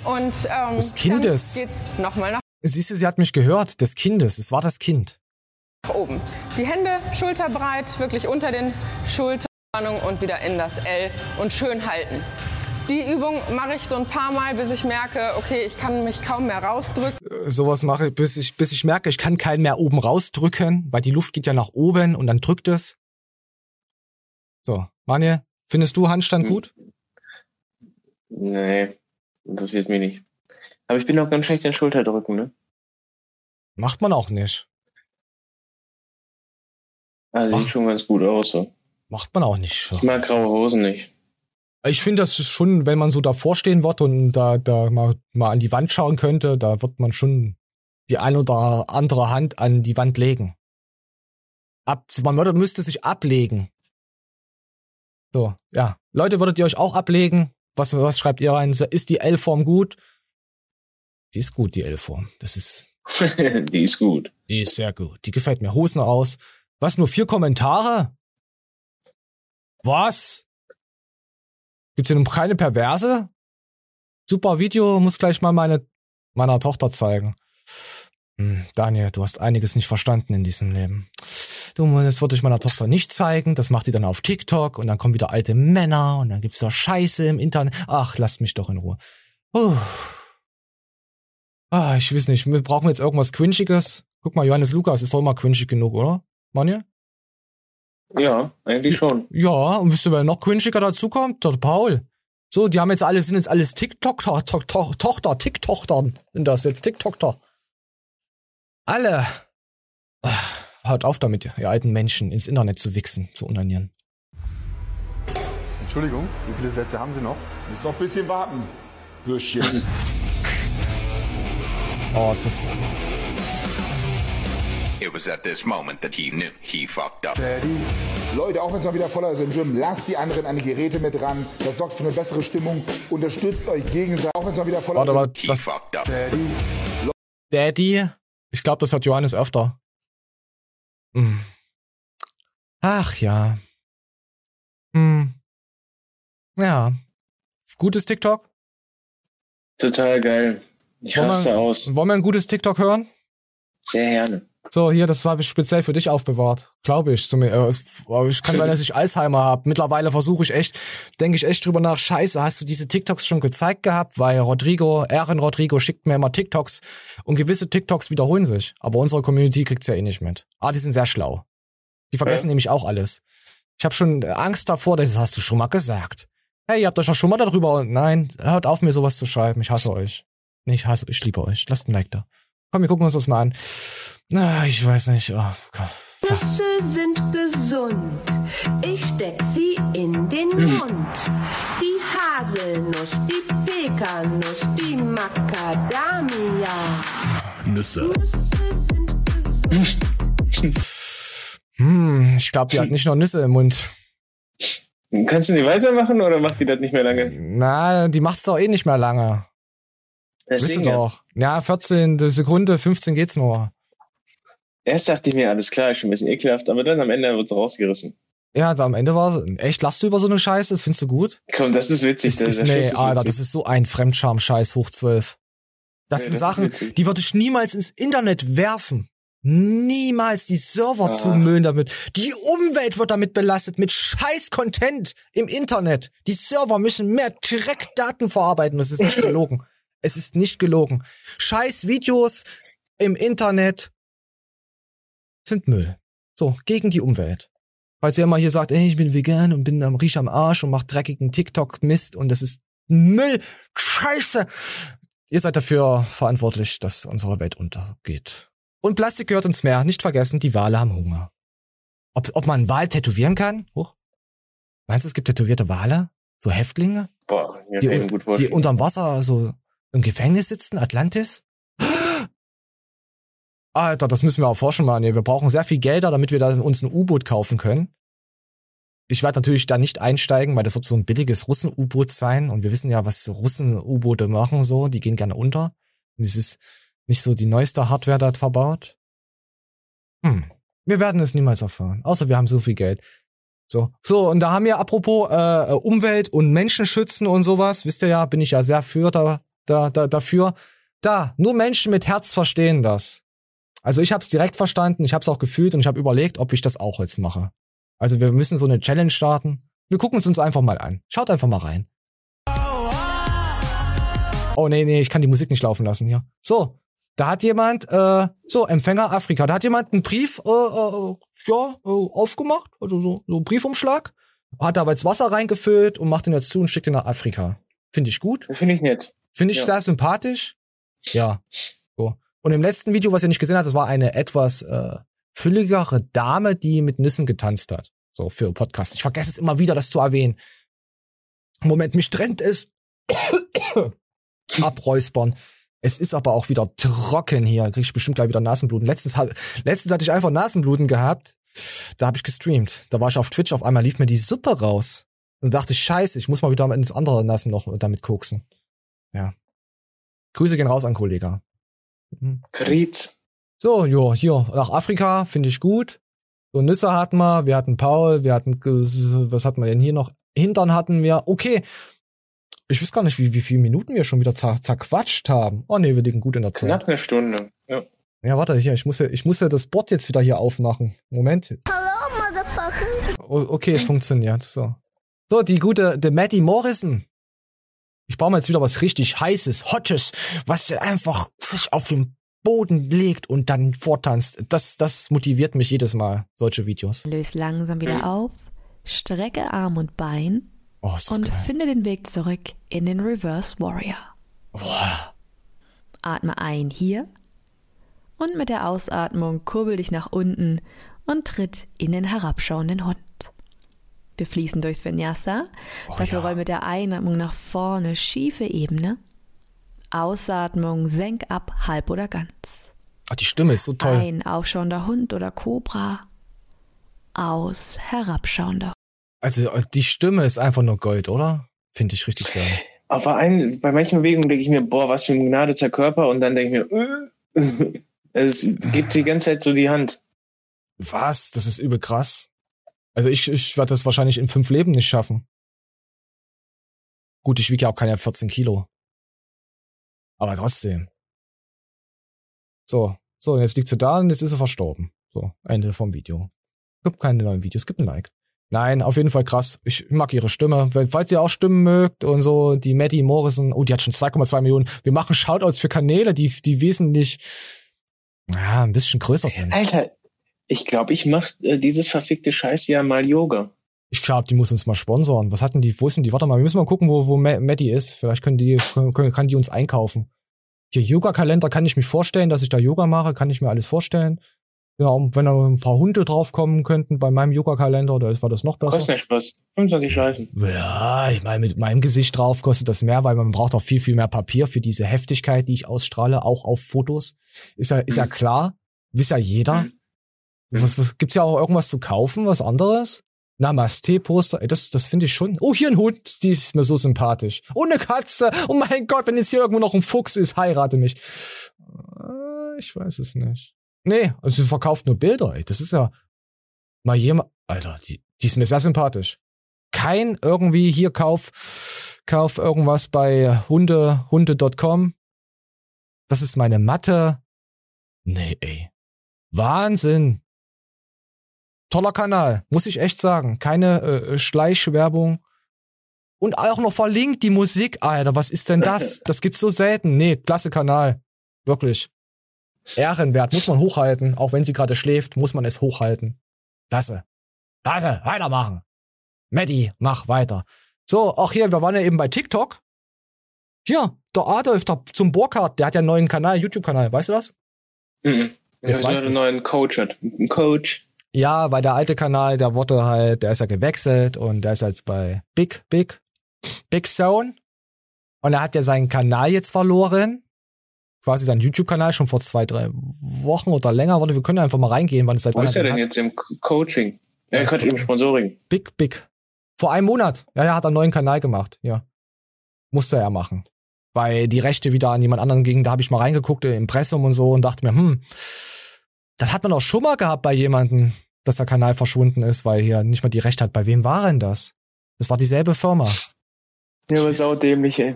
und ähm, Des Kindes? dann geht's noch mal nach Siehst du, sie hat mich gehört, des Kindes, es war das Kind. oben. Die Hände schulterbreit, wirklich unter den Schultern und wieder in das L und schön halten. Die Übung mache ich so ein paar Mal, bis ich merke, okay, ich kann mich kaum mehr rausdrücken. Äh, sowas mache ich, bis ich, bis ich merke, ich kann keinen mehr oben rausdrücken, weil die Luft geht ja nach oben und dann drückt es. So, Manje, findest du Handstand gut? Nee, interessiert mich nicht. Aber ich bin auch ganz schlecht in Schulterdrücken, ne? Macht man auch nicht. Also sieht schon ganz gut aus, so. Macht man auch nicht. Ich mag graue Hosen nicht. Ich finde das ist schon, wenn man so davor stehen wird und da, da mal, mal an die Wand schauen könnte, da wird man schon die ein oder andere Hand an die Wand legen. Ab, man würde, müsste sich ablegen. So, ja. Leute, würdet ihr euch auch ablegen? Was, was schreibt ihr rein? Ist die L-Form gut? Die ist gut, die L-Form. Das ist, [LAUGHS] Die ist gut. die ist sehr gut. Die gefällt mir. Hosen aus. Was, nur vier Kommentare? Was? Gibt's hier noch keine Perverse? Super Video, muss gleich mal meine, meiner Tochter zeigen. Hm, Daniel, du hast einiges nicht verstanden in diesem Leben. Du, das würde ich meiner Tochter nicht zeigen, das macht die dann auf TikTok und dann kommen wieder alte Männer und dann gibt's da Scheiße im Internet. Ach, lasst mich doch in Ruhe. Puh. Ah, ich weiß nicht, wir brauchen jetzt irgendwas Quinchiges. Guck mal, Johannes Lukas ist doch immer quinchig genug, oder? Manje? Ja, eigentlich schon. Ja, und wisst ihr, wer noch quinchiger dazukommt? Der Paul. So, die haben jetzt alle, sind jetzt alles TikTok-Tochter, Tochter, TikTochtern sind das jetzt, TikTokter. Alle. Ach, Hört auf damit, ihr alten Menschen, ins Internet zu wichsen, zu unanieren. Entschuldigung, wie viele Sätze haben Sie noch? Muss noch ein bisschen warten, Würstchen. [LAUGHS] Oh, ist das. It was at this moment that he knew he fucked up. Leute, auch wenn es mal wieder voller ist im Gym, lasst die anderen an die Geräte mit ran. Das sorgt für eine bessere Stimmung. Unterstützt euch gegenseitig. Auch wenn es mal wieder voller Warte mal, ist. was? Daddy. Ich glaube, das hört Johannes öfter. Hm. Ach ja. Hm. Ja. Gutes TikTok? Total geil. Ich Wollen raste wir, aus. wollen wir ein gutes TikTok hören? Sehr gerne. So, hier, das habe ich speziell für dich aufbewahrt. Glaube ich. Zum, äh, ich kann sein, dass ich Alzheimer habe. Mittlerweile versuche ich echt, denke ich echt drüber nach, scheiße, hast du diese TikToks schon gezeigt gehabt? Weil Rodrigo, Erin Rodrigo schickt mir immer TikToks und gewisse TikToks wiederholen sich. Aber unsere Community kriegt's ja eh nicht mit. Ah, die sind sehr schlau. Die vergessen Ja. nämlich auch alles. Ich habe schon Angst davor, das hast du schon mal gesagt. Hey, ihr habt euch doch schon mal darüber. Nein, hört auf, mir sowas zu schreiben. Ich hasse euch. Nee, ich hasse, ich liebe euch. Lasst ein Like da. Komm, wir gucken uns das mal an. Na, ich weiß nicht. Oh, Gott. Nüsse sind gesund. Ich steck sie in den Mund. Die Haselnuss, die Pekanuss, die Macadamia. Nüsse. Hm, ich glaube, die hat nicht nur Nüsse im Mund. Kannst du nicht weitermachen oder macht die das nicht mehr lange? Na, die macht's doch eh nicht mehr lange. Deswegen ja. doch. Ja, 14 Sekunde, 15 geht's nur. Erst dachte ich mir, alles klar, ist schon ein bisschen ekelhaft, aber dann am Ende wird es rausgerissen. Ja, da am Ende war echt, lachst du über so eine Scheiße? Das findest du gut? Komm, das ist witzig. Ist, das ist, ist nee, Alter, witzig. das ist so ein Fremdscham-Scheiß hoch 12. Das Nee, sind das ist Sachen, die würde ich niemals ins Internet werfen. Niemals die Server Ah. zumüllen damit. Die Umwelt wird damit belastet mit scheiß Content im Internet. Die Server müssen mehr Dreckdaten verarbeiten. Das ist nicht [LAUGHS] gelogen. Es ist nicht gelogen. Scheiß Videos im Internet sind Müll. So, gegen die Umwelt. Weil sie immer hier sagt, ey, ich bin vegan und bin am Riech am Arsch und mach dreckigen TikTok-Mist und das ist Müll. Scheiße. Ihr seid dafür verantwortlich, dass unsere Welt untergeht. Und Plastik gehört uns mehr. Nicht vergessen, die Wale haben Hunger. Ob, ob man einen Wal tätowieren kann? Huch. Meinst du, es gibt tätowierte Wale? So Häftlinge? Boah, die, die vorstellen. unterm Wasser so im Gefängnis sitzen? Atlantis? [GASPS] Alter, das müssen wir erforschen, Mann. Wir brauchen sehr viel Gelder, damit wir da uns ein U-Boot kaufen können. Ich werde natürlich da nicht einsteigen, weil das wird so ein billiges Russen-U-Boot sein. Und wir wissen ja, was Russen-U-Boote machen so. Die gehen gerne unter. Und es ist nicht so die neueste Hardware da verbaut. Hm. Wir werden es niemals erfahren. Außer wir haben so viel Geld. So, so und da haben wir apropos äh, äh, Umwelt und Menschen schützen und sowas, wisst ihr ja, bin ich ja sehr für da, da, da dafür. Da, nur Menschen mit Herz verstehen das. Also ich habe es direkt verstanden, ich habe es auch gefühlt und ich habe überlegt, ob ich das auch jetzt mache. Also wir müssen so eine Challenge starten. Wir gucken es uns einfach mal an. Schaut einfach mal rein. Oh nee, nee, ich kann die Musik nicht laufen lassen hier. So, da hat jemand, äh, so, Empfänger Afrika, da hat jemand einen Brief, äh, äh, ja, äh, aufgemacht, also so, so einen Briefumschlag, hat da aber jetzt Wasser reingefüllt und macht den jetzt zu und schickt ihn nach Afrika. Finde ich gut. Finde ich nett. Finde ich Ja. sehr sympathisch. Ja. So. Und im letzten Video, was ihr nicht gesehen habt, das war eine etwas äh, fülligere Dame, die mit Nüssen getanzt hat. So für Podcast. Ich vergesse es immer wieder, das zu erwähnen. Moment, mich trennt es. [COUGHS] Abräuspern. Es ist aber auch wieder trocken hier. Krieg ich bestimmt gleich wieder Nasenbluten. Letztens, letztens hatte ich einfach Nasenbluten gehabt. Da habe ich gestreamt. Da war ich auf Twitch. Auf einmal lief mir die Suppe raus. Und dachte ich, scheiße, ich muss mal wieder ins andere Nassen noch damit koksen. Ja. Grüße gehen raus an Kollega. Mhm. Krit. So, jo, hier, nach Afrika, finde ich gut. So, Nüsse hatten wir, wir hatten Paul, wir hatten, was hatten wir denn hier noch? Hintern hatten wir, okay. Ich weiß gar nicht, wie, wie viele Minuten wir schon wieder zer zerquatscht haben. Oh nee, wir liegen gut in der Zeit. Knapp eine Stunde. Ja. Ja, warte, hier, ich muss ja, ich muss ja das Board jetzt wieder hier aufmachen. Moment. Hello, motherfucker. O okay, es funktioniert. So. So, die gute, the Maddie Morrison. Ich brauche mal jetzt wieder was richtig heißes, hottes, was einfach sich auf den Boden legt und dann vortanzt. Das, das motiviert mich jedes Mal, solche Videos. Löse langsam wieder auf, strecke Arm und Bein Oh, und geil. finde den Weg zurück in den Reverse Warrior. Atme ein hier und mit der Ausatmung kurbel dich nach unten und tritt in den herabschauenden Hund. Wir fließen durchs Vinyasa, dafür roll mit der Einatmung nach vorne schiefe Ebene. Ausatmung senk ab, halb oder ganz. Ach, die Stimme ist so toll. Ein aufschauender Hund oder Kobra. Aus herabschauender Hund. Also, äh, die Stimme ist einfach nur Gold, oder? Finde ich richtig geil. Aber ein, bei manchen Bewegungen denke ich mir, boah, was für ein begnadeter Körper. Und dann denke ich mir, äh, [LAUGHS] es gibt die ganze Zeit so die Hand. Was? Das ist übel krass. Also ich, ich werde das wahrscheinlich in fünf Leben nicht schaffen. Gut, ich wiege ja auch keine 14 Kilo. Aber trotzdem. So, so, jetzt liegt sie da und jetzt ist sie verstorben. So, Ende vom Video. Gibt keine neuen Videos, gibt ein Like. Nein, auf jeden Fall krass. Ich mag ihre Stimme. Falls ihr auch Stimmen mögt und so, die Maddie Morrison, oh, die hat schon 2,2 Millionen. Wir machen Shoutouts für Kanäle, die, die wesentlich, ja, ein bisschen größer sind. Alter, ich glaube, ich mach äh, dieses verfickte Scheißjahr mal Yoga. Ich glaube, die muss uns mal sponsoren. Was hatten die? Wo ist denn die? Warte mal, wir müssen mal gucken, wo, wo Ma- Maddie ist. Vielleicht können die, können, kann die uns einkaufen. Hier, Yoga-Kalender kann ich mich vorstellen, dass ich da Yoga mache, kann ich mir alles vorstellen. Ja, und wenn da ein paar Hunde draufkommen könnten bei meinem Yoga-Kalender, da war das noch besser. Kostet nicht Spaß. 25 Scheißen. Ja, ich meine, mit meinem Gesicht drauf kostet das mehr, weil man braucht auch viel, viel mehr Papier für diese Heftigkeit, die ich ausstrahle, auch auf Fotos. Ist ja, ist ja klar. Wisst ja jeder. Was, was, gibt's ja auch irgendwas zu kaufen, was anderes? Namaste-Poster, das, das finde ich schon. Oh, hier ein Hund, die ist mir so sympathisch. Und eine Katze. Oh mein Gott, wenn jetzt hier irgendwo noch ein Fuchs ist, heirate mich. Äh, Ich weiß es nicht. Nee, also sie verkauft nur Bilder, ey. Das ist ja mal jemand. Alter, die, die ist mir sehr sympathisch. Kein irgendwie hier kauf, kauf irgendwas bei Hunde, hunde.com. Das ist meine Matte. Nee, ey. Wahnsinn. Toller Kanal, muss ich echt sagen. Keine äh, Schleichwerbung. Und auch noch verlinkt die Musik, Alter. Was ist denn das? [LAUGHS] Das gibt's so selten. Nee, klasse Kanal. Wirklich. Ehrenwert, muss man hochhalten. Auch wenn sie gerade schläft, muss man es hochhalten. Klasse. Klasse, weitermachen. Maddie, mach weiter. So, auch hier, wir waren ja eben bei TikTok. Hier, der Adolf der, zum Burkhardt, der hat ja einen neuen Kanal, YouTube-Kanal, weißt du das? Mhm. Jetzt Jetzt weiß einen neuen Coach hat. Ein Coach. Ja, weil der alte Kanal, der wurde halt, der ist ja gewechselt und der ist jetzt bei Big, Big, Big Zone. Und er hat ja seinen Kanal jetzt verloren. Quasi seinen YouTube-Kanal schon vor zwei, drei Wochen oder länger. Warte, wir können einfach mal reingehen, wann es seit Wo ist er denn hat. jetzt im Co- Coaching? Ja, Quatsch, im Sponsoring. Big, Big. Vor einem Monat. Ja, er hat einen neuen Kanal gemacht. Ja. Musste er machen. Weil die Rechte wieder an jemand anderen gingen. Da habe ich mal reingeguckt im Impressum und so und dachte mir, hm, das hat man auch schon mal gehabt bei jemandem, dass der Kanal verschwunden ist, weil hier nicht mal die Rechte hat. Bei wem war denn das? Das war dieselbe Firma. Ja, aber saudämlich, ey.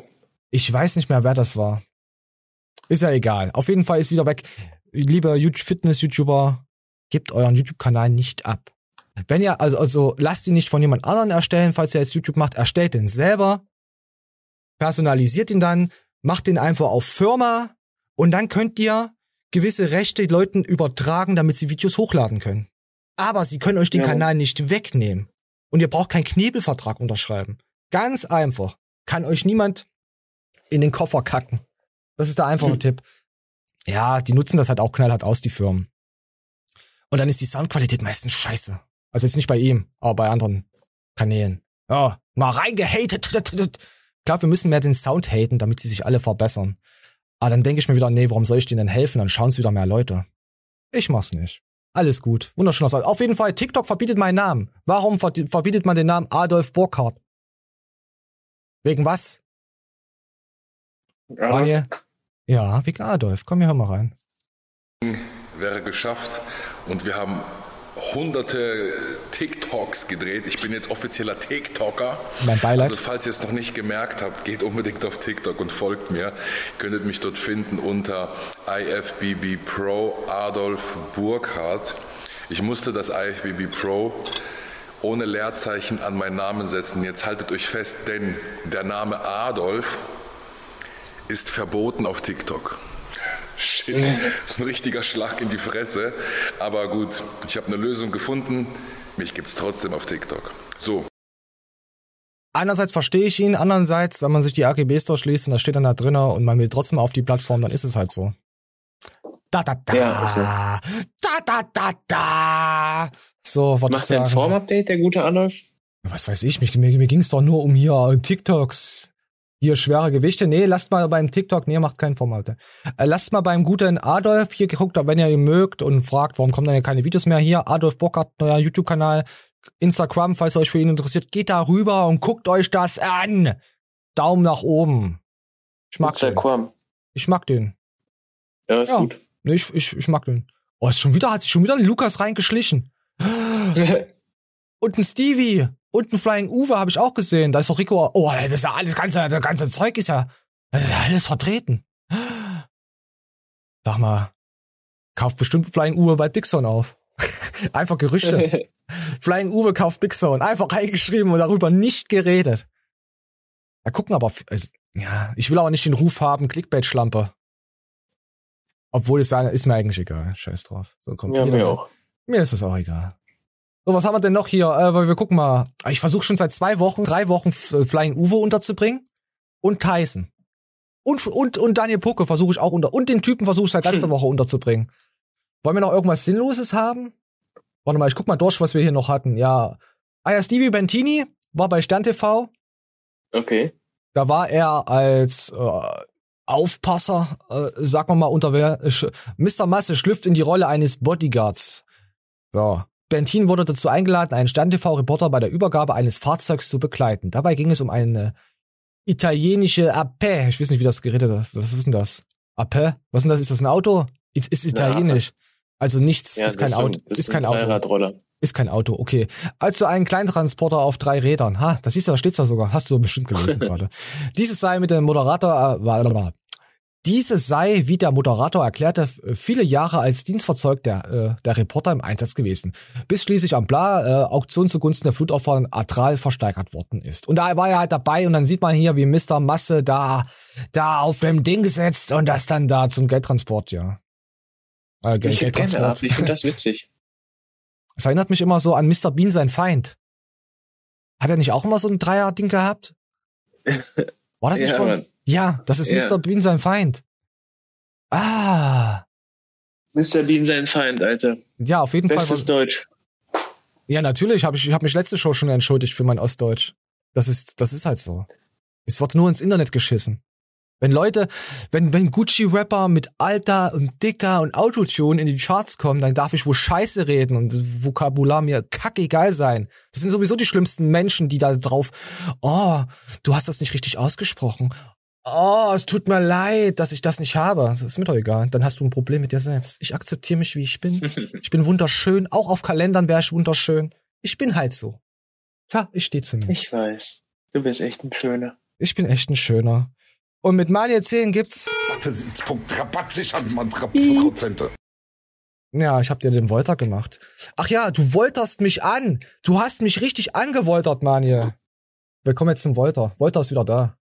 Ich weiß nicht mehr, wer das war. Ist ja egal. Auf jeden Fall ist wieder weg. Lieber YouTube- Fitness-YouTuber, gebt euren YouTube-Kanal nicht ab. Wenn ihr, also, also lasst ihn nicht von jemand anderen erstellen, falls ihr jetzt YouTube macht, erstellt den selber, personalisiert ihn dann, macht den einfach auf Firma und dann könnt ihr gewisse Rechte Leuten übertragen, damit sie Videos hochladen können. Aber sie können euch den Ja. Kanal nicht wegnehmen. Und ihr braucht keinen Knebelvertrag unterschreiben. Ganz einfach. Kann euch niemand in den Koffer kacken. Das ist der einfache Tipp. Ja, die nutzen das halt auch knallhart aus, die Firmen. Und dann ist die Soundqualität meistens scheiße. Also jetzt nicht bei ihm, aber bei anderen Kanälen. Ja, mal reingehatet. Klar, wir müssen mehr den Sound haten, damit sie sich alle verbessern. Aber dann denke ich mir wieder, nee, warum soll ich denen denn helfen? Dann schauen es wieder mehr Leute. Ich mach's nicht. Alles gut. Wunderschöner Sound. Auf jeden Fall, TikTok verbietet meinen Namen. Warum ver- verbietet man den Namen Adolf Burkhardt? Wegen was? Daniel? Ja, wegen Adolf. Komm, hier, hör mal rein. wäre geschafft und wir haben hunderte TikToks gedreht. Ich bin jetzt offizieller TikToker. Mein Beileid. Also falls ihr es noch nicht gemerkt habt, geht unbedingt auf TikTok und folgt mir. Ihr könntet mich dort finden unter IFBB Pro Adolf Burkhardt. Ich musste das IFBB Pro ohne Leerzeichen an meinen Namen setzen. Jetzt haltet euch fest, denn der Name Adolf ist verboten auf TikTok. Shit, das [LAUGHS] ist ein richtiger Schlag in die Fresse. Aber gut, ich habe eine Lösung gefunden. Mich gibt's trotzdem auf TikTok. So. Einerseits verstehe ich ihn, andererseits, wenn man sich die AGBs durchliest und da steht dann da drinnen und man will trotzdem auf die Plattform, dann ist es halt so. Da, da, da. Ja, ist da, da, da, da. So, was Macht der ein Form-Update, der gute Adolf? Was weiß ich, mir, mir, mir ging es doch nur um hier TikToks. Hier schwere Gewichte. Nee, lasst mal beim TikTok, nee, macht kein Format. Äh, lasst mal beim guten Adolf hier geguckt, wenn ihr ihn mögt und fragt, warum kommen denn keine Videos mehr hier. Adolf Bockert, neuer YouTube-Kanal, Instagram, falls ihr euch für ihn interessiert, geht da rüber und guckt euch das an. Daumen nach oben. Ich mag den. Instagram. Ich mag den. Ja, ist Ja. gut. Nee, ich, ich, ich mag den. Oh, ist schon wieder, hat sich schon wieder ein Lukas reingeschlichen. [LAUGHS] Und ein Stevie. Und ein Flying Uwe habe ich auch gesehen. Da ist doch Rico. Oh, das ist ja alles, ganze, das ganze Zeug ist ja, das ist ja alles vertreten. Sag mal, kauft bestimmt Flying Uwe bei Big Zone auf. [LAUGHS] Einfach Gerüchte. [LAUGHS] Flying Uwe kauft Big Zone. Einfach reingeschrieben und darüber nicht geredet. Ja, gucken aber, ja, ich will aber nicht den Ruf haben, Clickbait-Schlampe. Obwohl, es wär, ist mir eigentlich egal. Scheiß drauf. So, komm, Ja, mir auch. Mir ist es auch egal. So, was haben wir denn noch hier? Äh, weil wir gucken mal. Ich versuche schon seit zwei Wochen, drei Wochen äh, Flying Uwe unterzubringen. Und Tyson. Und, und, und Daniel Pucke versuche ich auch unter. Und den Typen versuche ich seit letzter Woche unterzubringen. Wollen wir noch irgendwas Sinnloses haben? Warte mal, ich guck mal durch, was wir hier noch hatten. Ja. Ah ja, Stevie Bentini war bei Stern TV. Okay. Da war er als äh, Aufpasser, äh, sagen wir mal, unter Mr. Masse schlüpft in die Rolle eines Bodyguards. So. Bentin wurde dazu eingeladen, einen Stern-TV-Reporter bei der Übergabe eines Fahrzeugs zu begleiten. Dabei ging es um eine italienische Ape. Ich weiß nicht, wie das geredet ist. Was ist denn das? Ape? Was ist denn das? Ist das ein Auto? Ist, ist italienisch. Also nichts, Ja, ist kein ist Auto. Ist ist kein ein Auto. Ist kein Auto, okay. Also ein Kleintransporter auf drei Rädern. Ha, das siehst du, da steht's da sogar. Hast du bestimmt gelesen [LAUGHS] gerade. Dieses sei mit dem Moderator, äh, dieses sei, wie der Moderator erklärte, viele Jahre als Dienstfahrzeug der, äh, der Reporter im Einsatz gewesen. Bis schließlich am Bla äh, Auktion zugunsten der Flutopfer Atral versteigert worden ist. Und da war er halt dabei und dann sieht man hier, wie Mr. Masse da, da auf dem Ding gesetzt und das dann da zum Geldtransport, ja. Äh, Geld, Ich Geldtransport. ich finde das witzig. [LAUGHS] Das erinnert mich immer so an Mr. Bean, sein Feind. Hat er nicht auch immer so ein Dreier-Ding gehabt? [LAUGHS] War das nicht Ja, von? Ja, das ist Ja. Mr. Bean, sein Feind. Ah. Mr. Bean sein Feind, Alter. Ja, auf jeden Bestes Fall. Deutsch. Ja, natürlich. Hab ich ich habe mich letzte Show schon entschuldigt für mein Ostdeutsch. Das ist, das ist halt so. Es wird nur ins Internet geschissen. Wenn Leute, wenn, wenn Gucci-Rapper mit Alter und Dicker und Autotune in die Charts kommen, dann darf ich wohl Scheiße reden und Vokabular mir kackegal sein. Das sind sowieso die schlimmsten Menschen, die da drauf, oh, du hast das nicht richtig ausgesprochen. Oh, es tut mir leid, dass ich das nicht habe. Das ist mir doch egal. Dann hast du ein Problem mit dir selbst. Ich akzeptiere mich, wie ich bin. [LAUGHS] Ich bin wunderschön. Auch auf Kalendern wäre ich wunderschön. Ich bin halt so. Tja, ich stehe zu mir. Ich weiß. Du bist echt ein Schöner. Ich bin echt ein Schöner. Und mit Mania 10 gibt's. Punkt Rabatt sichern, man Prozente. Ja, ich hab dir den Wolter gemacht. Ach ja, du wolterst mich an. Du hast mich richtig angewoltert, Manje. Wir kommen jetzt zum Wolter. Wolter ist wieder da.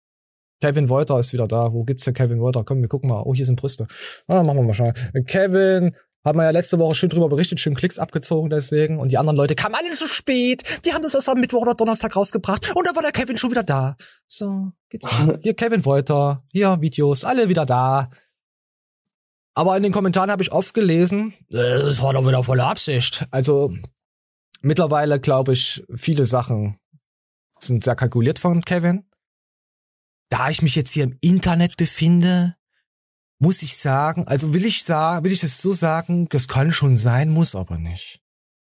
Kevin Wolter ist wieder da. Wo gibt's denn Kevin Wolter? Komm, wir gucken mal. Oh, hier sind Brüste. Ah, machen wir mal schnell. Kevin, hat man ja letzte Woche schön drüber berichtet, schön Klicks abgezogen deswegen. Und die anderen Leute kamen alle zu spät. Die haben das erst am Mittwoch oder Donnerstag rausgebracht. Und dann war der Kevin schon wieder da. So, geht's weiter. [LAUGHS] Hier Kevin Wolter. Hier Videos. Alle wieder da. Aber in den Kommentaren habe ich oft gelesen, das war doch wieder volle Absicht. Also mittlerweile glaube ich, viele Sachen sind sehr kalkuliert von Kevin. Da ich mich jetzt hier im Internet befinde, muss ich sagen, also will ich sagen, will ich es so sagen, das kann schon sein, muss aber nicht.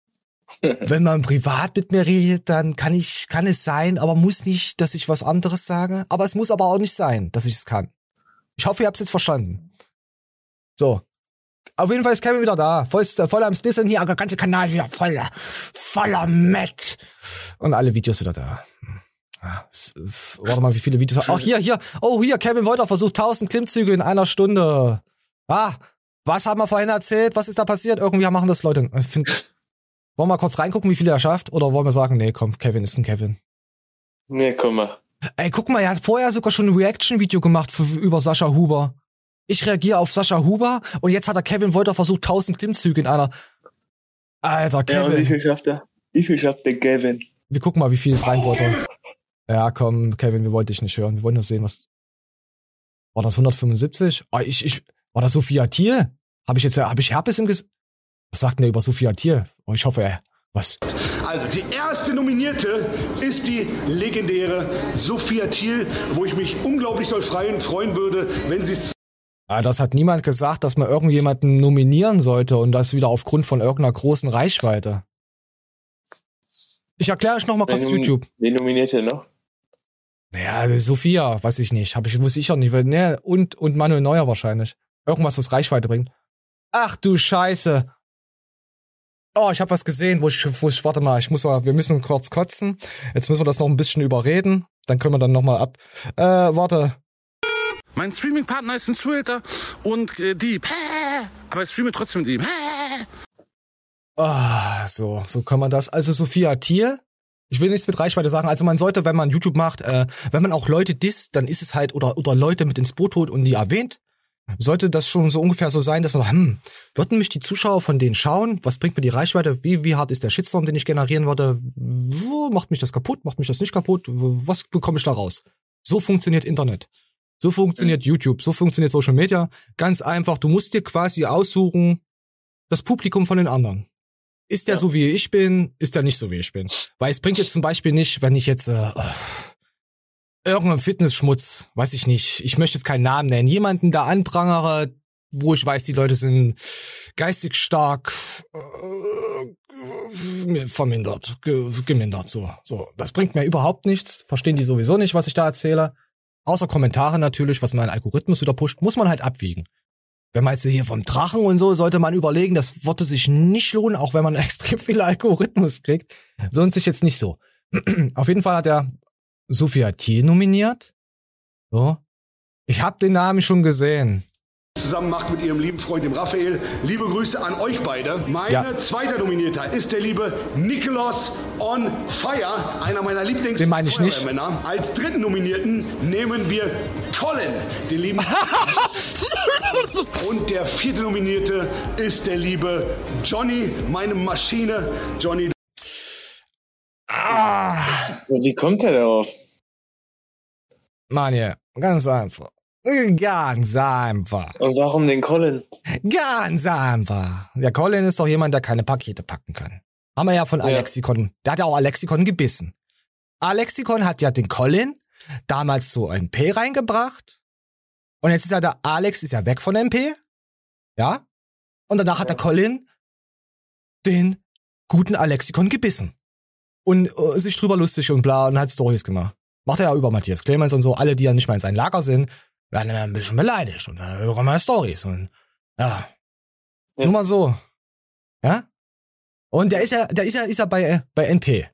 [LAUGHS] Wenn man privat mit mir redet, dann kann ich, kann es sein, aber muss nicht, dass ich was anderes sage. Aber es muss aber auch nicht sein, dass ich es kann. Ich hoffe, ihr habt es jetzt verstanden. So. Auf jeden Fall ist Kevin wieder da. Voll, voll am Snissen hier, der ganze Kanal wieder voller, voller Matt. Und alle Videos wieder da. Warte mal, wie viele Videos. Ach, hier, hier. Oh, hier, Kevin Wolter versucht 1000 Klimmzüge in einer Stunde. Ah, was haben wir vorhin erzählt? Was ist da passiert? Irgendwie machen das Leute. Find, wollen wir mal kurz reingucken, wie viele er schafft? Oder wollen wir sagen, nee, komm, Kevin ist ein Kevin. Nee, komm mal. Ey, guck mal, er hat vorher sogar schon ein Reaction-Video gemacht für, über Sascha Huber. Ich reagiere auf Sascha Huber und jetzt hat er Kevin Wolter versucht, 1000 Klimmzüge in einer. Alter, Ja, und wie Kevin. viel schafft er? Wie viel schafft der Gavin? wir gucken mal, wie viel es rein Wolter. Ja, komm, Kevin, wir wollten dich nicht hören. Wir wollen nur sehen, was. War das 175? Oh, ich, ich, war das Sophia Thiel? Habe ich jetzt, habe ich Herpes im Ges... Was sagt denn der über Sophia Thiel? Oh, ich hoffe, er. Was? Also die erste Nominierte ist die legendäre Sophia Thiel, wo ich mich unglaublich doll freuen, freuen würde, wenn sie es Ah, das hat niemand gesagt, dass man irgendjemanden nominieren sollte und das wieder aufgrund von irgendeiner großen Reichweite. Ich erkläre euch noch mal kurz Wen YouTube. Wen nominiert er noch? Ja, Sophia, weiß ich nicht. Hab ich, wusste ich auch nicht. weil- Ne, und, und Manuel Neuer wahrscheinlich. Irgendwas, was Reichweite bringt. Ach du Scheiße. Oh, ich habe was gesehen, wo ich, wo ich, warte mal, ich muss mal, wir müssen kurz kotzen. Jetzt müssen wir das noch ein bisschen überreden. Dann können wir dann nochmal ab. Äh, warte. Mein Streaming-Partner ist ein Zuhälter und äh, Dieb. Aber ich streame trotzdem mit ihm. Ah, so, so kann man das. Also Sophia Tier. Ich will nichts mit Reichweite sagen. Also man sollte, wenn man YouTube macht, äh, wenn man auch Leute disst, dann ist es halt, oder, oder Leute mit ins Boot holt und die erwähnt, sollte das schon so ungefähr so sein, dass man sagt, hm, würden mich die Zuschauer von denen schauen? Was bringt mir die Reichweite? Wie, wie hart ist der Shitstorm, den ich generieren würde? Wo macht mich das kaputt? Macht mich das nicht kaputt? Was bekomme ich da raus? So funktioniert Internet. So funktioniert YouTube. So funktioniert Social Media. Ganz einfach. Du musst dir quasi aussuchen, das Publikum von den anderen. Ist der so wie ich bin? Ist der nicht so wie ich bin? Weil es bringt jetzt zum Beispiel nicht, wenn ich jetzt äh, irgendeinen Fitnessschmutz, weiß ich nicht, ich möchte jetzt keinen Namen nennen, jemanden da anprangere, wo ich weiß, die Leute sind geistig stark äh, vermindert, ge, gemindert, so, so. Das bringt mir überhaupt nichts. Verstehen die sowieso nicht, was ich da erzähle. Außer Kommentare natürlich, was mein Algorithmus wieder pusht, muss man halt abwiegen. Wenn man jetzt hier vom Drachen und so, sollte man überlegen, das würde sich nicht lohnen, auch wenn man [LAUGHS] extrem viel Algorithmus kriegt. Lohnt sich jetzt nicht so. [CLEARS THROAT] Auf jeden Fall hat er Sophia Thiel nominiert. So. Ich habe den Namen schon gesehen. zusammen macht mit ihrem lieben Freund dem Raphael. Liebe Grüße an euch beide. Mein Ja. zweiter Nominierter ist der liebe Nicholas on Fire, einer meiner Lieblings Den meine ich nicht. Als dritten Nominierten nehmen wir Colin, den lieben [LAUGHS] [LAUGHS] Und der vierte Nominierte ist der liebe Johnny, meine Maschine. Johnny, Wie kommt er darauf? Mann, ja, ganz einfach. Ganz einfach. Und warum den Colin? Ganz einfach. Der Colin ist doch jemand, der keine Pakete packen kann. Haben wir ja von Alexikon. Der hat ja auch Alexikon gebissen. Alexikon hat ja den Colin damals so ein P reingebracht. Und jetzt ist ja der Alex ist ja weg von MP. Ja? Und danach hat der Colin den guten Alexikon gebissen. Und äh, sich drüber lustig und bla und hat Stories gemacht. Macht er ja über Matthias Clemens und so. Alle, die ja nicht mal in sein Lager sind, werden dann ein bisschen beleidigt und dann hören mal Stories und ja. Nur mal so. Ja? Und der ist ja, der ist ja, ist ja bei, äh, bei NP.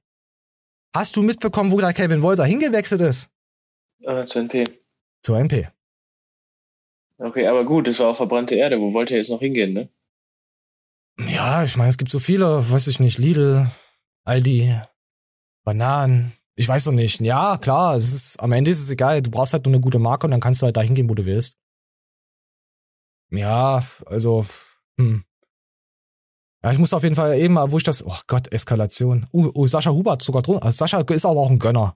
Hast du mitbekommen, wo der Kevin Wolter hingewechselt ist? Ah, zu NP. Zu NP. Okay, aber gut, das war auch verbrannte Erde. Wo wollte er jetzt noch hingehen, ne? Ja, ich meine, es gibt so viele, weiß ich nicht, Lidl, Aldi, Bananen. Ich weiß noch nicht. Ja, klar, es ist, am Ende ist es egal. Du brauchst halt nur eine gute Marke und dann kannst du halt da hingehen, wo du willst. Ja, also, hm. Ja, ich muss auf jeden Fall eben mal, wo ich das, oh Gott, Eskalation. Oh, oh Sascha Huber hat sogar drunter. Sascha ist aber auch ein Gönner.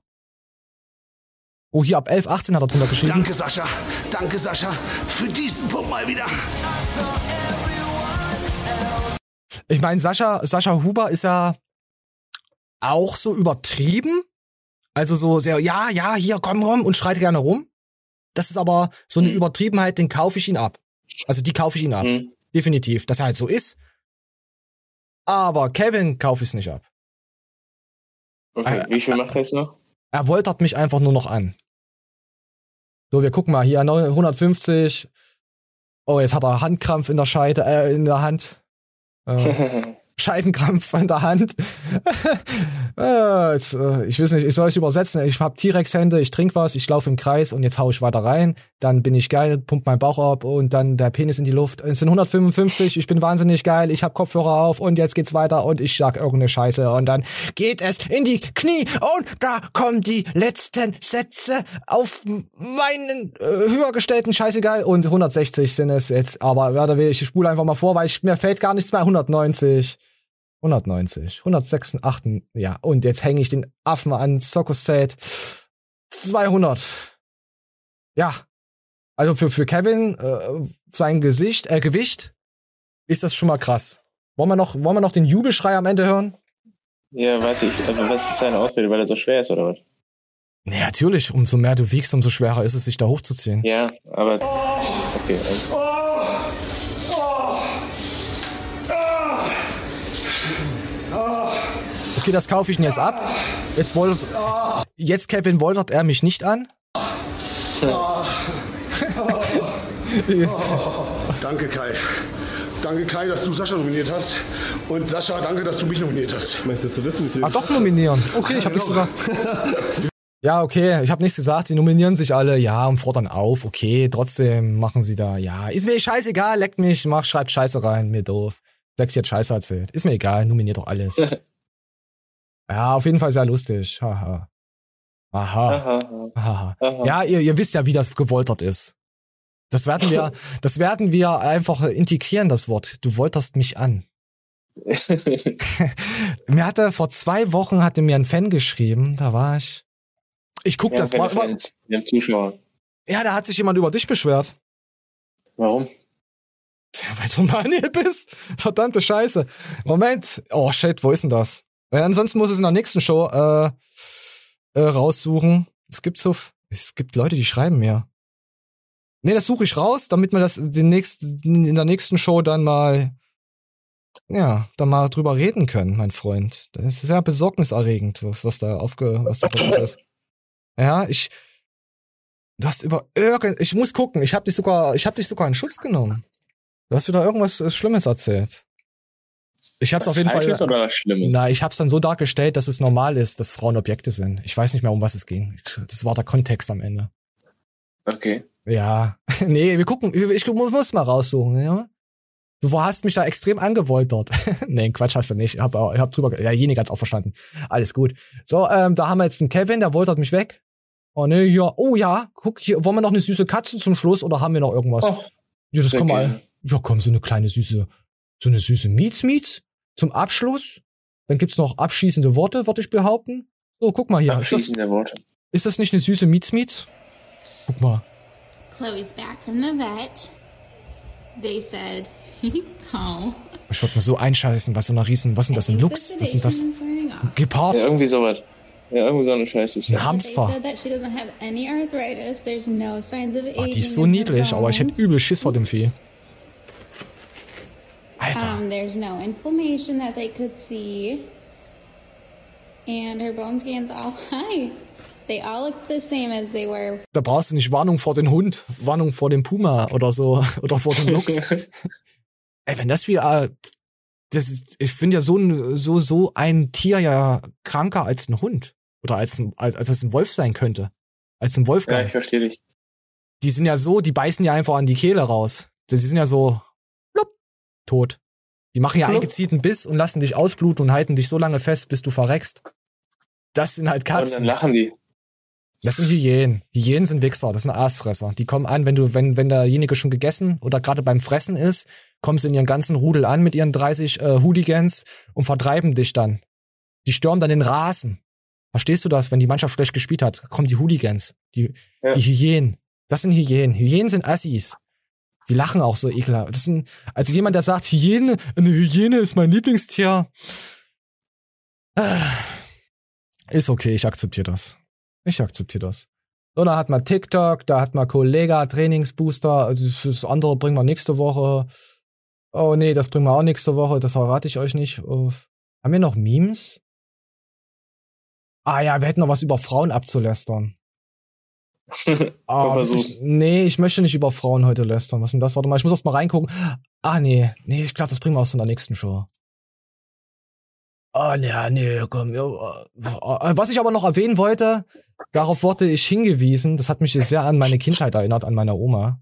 Oh, hier ab 11, 18 hat er drunter geschrieben. Danke, Sascha. Danke, Sascha, für diesen Punkt mal wieder. Ich meine, Sascha, Sascha Huber ist ja auch so übertrieben. Also so sehr, ja, ja, hier, komm, komm und schreit gerne rum. Das ist aber so eine Übertriebenheit, den kaufe ich ihn ab. Also die kaufe ich ihn ab. Definitiv, dass er halt so ist. Aber Kevin kaufe ich es nicht ab. Okay, wie viel macht er jetzt noch? Er woltert mich einfach nur noch an. So, wir gucken mal hier, 150. Oh, jetzt hat er Handkrampf in der Scheide, äh, in der Hand. [LAUGHS] Äh, Scheidenkrampf in der Hand. [LAUGHS] jetzt, äh, ich weiß nicht, ich soll es übersetzen. Ich habe T-Rex-Hände, ich trinke was, ich laufe im Kreis und jetzt hau ich weiter rein. Dann bin ich geil, pump meinen Bauch ab und dann der Penis in die Luft. Es sind 155, ich bin wahnsinnig geil, ich habe Kopfhörer auf und jetzt geht's weiter und ich sag irgendeine Scheiße und dann geht es in die Knie und da kommen die letzten Sätze auf meinen äh, höher gestellten Scheißegal und 160 sind es jetzt, aber warte, ich spule einfach mal vor, weil ich, mir fällt gar nichts mehr. 190. 190, 186, ja, und jetzt hänge ich den Affen an Sokoset 200. Ja, also für, für Kevin, äh, sein Gesicht, äh, Gewicht, ist das schon mal krass. Wollen wir noch, wollen wir noch den Jubelschrei am Ende hören? Ja, warte ich. Also, was ist seine Ausbildung, weil er so schwer ist, oder was? Nee, natürlich, umso mehr du wiegst, umso schwerer ist es, sich da hochzuziehen. Ja, aber. Okay. Also. Okay, das kaufe ich ihn jetzt ab. Jetzt wollt, jetzt Kevin woltert er mich nicht an. [LAUGHS] Danke, Kai. danke Kai, dass du Sascha nominiert hast. Und Sascha, danke, dass du mich nominiert hast. Möchtest du wissen, wie Ah, doch nominieren. Okay, ich habe nichts gesagt. Ja, okay, ich habe nichts gesagt. Sie nominieren sich alle, ja, und fordern auf. Okay, trotzdem machen sie da, ja. Ist mir scheißegal, leckt mich, mach, schreibt Scheiße rein, mir doof. Lexi hat Scheiße erzählt. Ist mir egal, nominiert doch alles. [LAUGHS] ja, auf jeden Fall sehr lustig. Haha. Aha. Aha. Ja, ihr, ihr wisst ja, wie das gewoltert ist. Das werden wir, [LAUGHS] das werden wir einfach integrieren, das Wort. Du wolterst mich an. [LAUGHS] mir hatte vor zwei Wochen hatte mir ein Fan geschrieben, da war ich. Ich guck Wir das mal. Fans, Zuschauer. Ja, da hat sich jemand über dich beschwert. Warum? Tja, weil du Manuel bist. Verdammte Scheiße. Moment. Oh shit, wo ist denn das? Weil ansonsten muss es in der nächsten Show äh, äh, raussuchen. Es gibt so, es gibt Leute, die schreiben mir. Nee, das suche ich raus, damit wir das den nächsten, in der nächsten Show dann mal, ja, dann mal drüber reden können, mein Freund. Das ist sehr besorgniserregend, was, was da aufge, was da passiert ist. Ja, ich, du hast über irgend, ich muss gucken, ich habe dich sogar, ich habe dich sogar in Schutz genommen. Du hast wieder irgendwas äh, Schlimmes erzählt. Ich hab's Was auf jeden Fall. Falsches oder was Schlimmes? Na, ich hab's dann so dargestellt, dass es normal ist, dass Frauen Objekte sind. Ich weiß nicht mehr, um was es ging. Das war der Kontext am Ende. Okay. Ja. [LAUGHS] nee, wir gucken, ich, muss, mal raussuchen, ja. Du hast mich da extrem angewoltert. [LAUGHS] nee, Quatsch hast du nicht. Ich hab, ich hab drüber, ja, Jenig hat's auch verstanden. Alles gut. So, ähm, da haben wir jetzt einen Kevin, der woltert mich weg. Oh nee, ja. Oh ja, guck, hier, wollen wir noch eine süße Katze zum Schluss oder haben wir noch irgendwas? Oh, ja, das kann mal. Ja, komm, so eine kleine süße, so eine süße Miets Miets zum Abschluss. Dann gibt's noch abschließende Worte, würde ich behaupten. So, guck mal hier. Ist das, Abschließende Worte. ist das nicht eine süße Miets? Guck mal. Chloe's back from the vet. They said, [LAUGHS] oh. Ich würde mir so einscheißen bei so einer riesen, was sind das, ein Lux? Was sind das? Gepard? Ja, irgendwie sowas. Ja, irgendwie so eine Scheiße Ein Hamster. Oh, die ist so niedlich, aber ich hätte übel Schiss vor dem Vieh. Alter. Um, there's no inflammation that they could see. And her bone scans all [LAUGHS] high. They all look the same as they were. Da brauchst du nicht Warnung vor den Hund, Warnung vor dem Puma oder so, [LAUGHS] oder vor dem Luchs. [LAUGHS] Ey, wenn das wie, äh, das ist, ich finde ja so ein, so, so ein Tier ja kranker als ein Hund. Oder als, ein- als, als es ein Wolf sein könnte. Als ein Ja, Wolfgang. ich verstehe dich. die sind ja so, die beißen ja einfach an die Kehle raus. Die sind ja so, tot. Die machen ja einen Plupp. gezielten Biss und lassen dich ausbluten und halten dich so lange fest, bis du verreckst. Das sind halt Und dann Katzen. lachen die. Das sind Hyänen. Hyänen sind Wichser, das sind Aasfresser. Die kommen an, wenn du, wenn, wenn derjenige schon gegessen oder gerade beim Fressen ist, kommen sie in ihren ganzen Rudel an mit ihren 30 äh, Hooligans und vertreiben dich dann. Die stürmen dann den Rasen. Verstehst du das? Wenn die Mannschaft schlecht gespielt hat, kommen die Hooligans, die, Ja. die Hyänen. Das sind Hyänen. Hyänen sind Assis. Die lachen auch so ekelhaft. Das sind, also jemand, der sagt, Hyäne, eine Hyäne ist mein Lieblingstier. Ah, Ist okay, ich akzeptiere das. Ich akzeptiere das. So, da hat man TikTok, da hat man Kollega, Trainingsbooster, das andere bringen wir nächste Woche. Oh nee, das bringen wir auch nächste Woche, das verrate ich euch nicht. Oh. Haben wir noch Memes? Ah ja, wir hätten noch was über Frauen abzulästern. [LAUGHS] Ah, ich, nee, ich möchte nicht über Frauen heute lästern. Was ist denn das? Warte mal, ich muss erst mal reingucken. Ah, nee. Nee, ich glaube, das bringen wir aus in der nächsten Show. Ah, nee, nee, komm. Ja, äh, was ich aber noch erwähnen wollte, darauf wurde ich hingewiesen, das hat mich sehr an meine Kindheit erinnert, an meine Oma.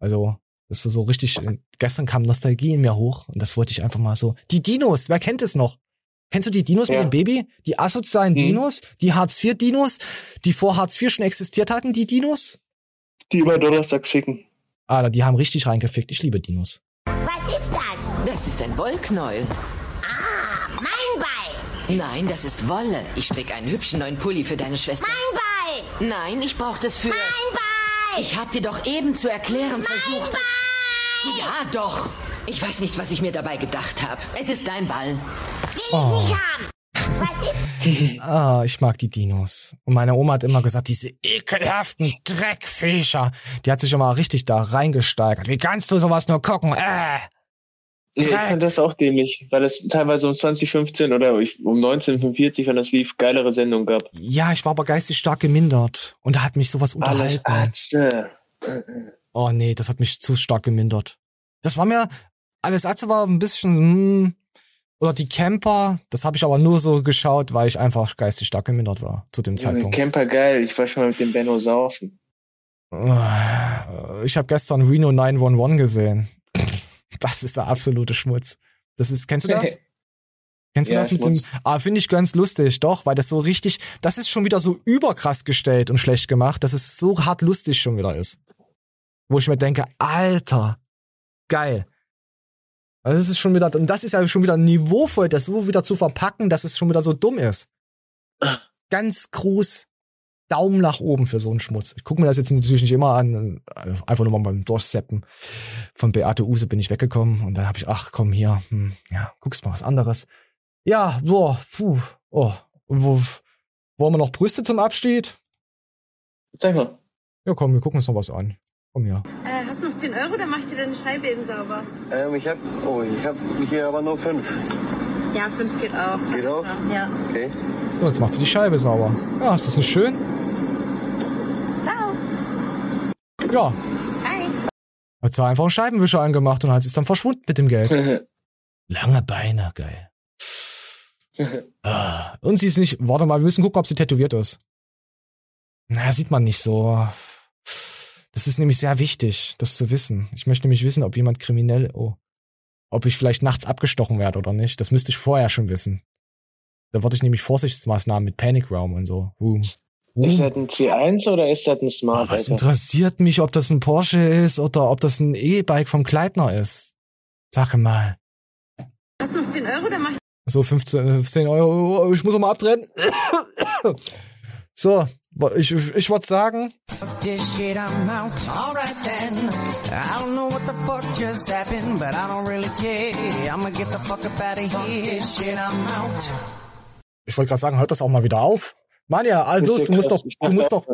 Also, das ist so richtig, äh, gestern kam Nostalgie in mir hoch und das wollte ich einfach mal so. Die Dinos, wer kennt es noch? Kennst du die Dinos Ja. mit dem Baby? Die asozialen Mhm. Dinos? Die Hartz-IV-Dinos? Die vor Hartz IV schon existiert hatten, die Dinos? Die immer donnerstags ficken. Ah, die haben richtig reingefickt. Ich liebe Dinos. Was ist das? Das ist ein Wollknäuel. Ah, mein Bein. Nein, das ist Wolle. Ich stricke einen hübschen neuen Pulli für deine Schwester. Mein Bein. Nein, ich brauche das für... Mein Bein. Ich hab dir doch eben zu erklären versucht. Ja, doch. Ich weiß nicht, was ich mir dabei gedacht habe. Es ist dein Ball. Oh. haben. Was ist? [LAUGHS] Ah, ich mag die Dinos. Und meine Oma hat immer gesagt, diese ekelhaften Dreckviecher. Die hat sich immer richtig da reingesteigert. Wie kannst du sowas nur gucken? Äh. Nee, ich fand das auch dämlich, weil es teilweise um 2015 oder ich- um 1945, wenn das lief, geilere Sendungen gab. Ja, ich war aber geistig stark gemindert. Und da hat mich sowas Alles unterhalten. Atze. Oh nee, das hat mich zu stark gemindert. Das war mir, alles Atze war ein bisschen, hm, oder die Camper, das habe ich aber nur so geschaut, weil ich einfach geistig stark gemindert war zu dem Ja, Zeitpunkt. Camper geil. Ich war schon mal mit dem Benno saufen. Äh, Ich habe gestern Reno 911 gesehen. [LAUGHS] Das ist der absolute Schmutz. Das ist, kennst du das? [LAUGHS] Kennst du Ja, das mit Schmutz. dem? Ah, finde ich ganz lustig, doch, weil das so richtig, das ist schon wieder so überkrass gestellt und schlecht gemacht, dass es so hart lustig schon wieder ist. Wo ich mir denke, Alter, geil. Also das ist schon wieder, und das ist ja schon wieder niveauvoll, das so wieder zu verpacken, dass es schon wieder so dumm ist. Ganz groß Daumen nach oben für so einen Schmutz. Ich gucke mir das jetzt natürlich nicht immer an, also einfach nur mal beim Durchseppen. Von Beate Use bin ich weggekommen und dann habe ich, ach komm hier, hm, ja, guckst mal was anderes. Ja, boah, puh, oh, und wo, wollen wir noch Brüste zum Abschied? Zeig mal. Ja komm, wir gucken uns noch was an. Komm hier. 15 Euro, dann macht ihr deine Scheibe eben sauber. Ähm, ich hab, oh, ich hab hier aber nur 5. Ja, 5 geht auch. Geht auch? Ja. Okay. So, jetzt macht sie die Scheibe sauber. Ja, ist das nicht schön? Ciao. Ja. Hi. Hat sie einfach einen Scheibenwischer angemacht und hat es dann verschwunden mit dem Geld. [LAUGHS] Lange Beine, geil. Ah, und sie ist nicht, warte mal, wir müssen gucken, ob sie tätowiert ist. Na, sieht man nicht so. Das ist nämlich sehr wichtig, das zu wissen. Ich möchte nämlich wissen, ob jemand kriminell, oh, ob ich vielleicht nachts abgestochen werde oder nicht. Das müsste ich vorher schon wissen. Da wollte ich nämlich Vorsichtsmaßnahmen mit Panic Room und so. Uh. Ist das ein C1 oder ist das ein Smart? Was Alter? interessiert mich, ob das ein Porsche ist oder ob das ein E-Bike vom Kleidner ist? Sag mal. Hast du noch 10 Euro, dann mach ich So 15, 15 Euro. Oh, Ich muss noch mal abtrennen. [COUGHS] So, ich, ich, würde sagen, ich wollte gerade sagen, hört das auch mal wieder auf. Mann, ja, also los, du musst doch, du musst doch.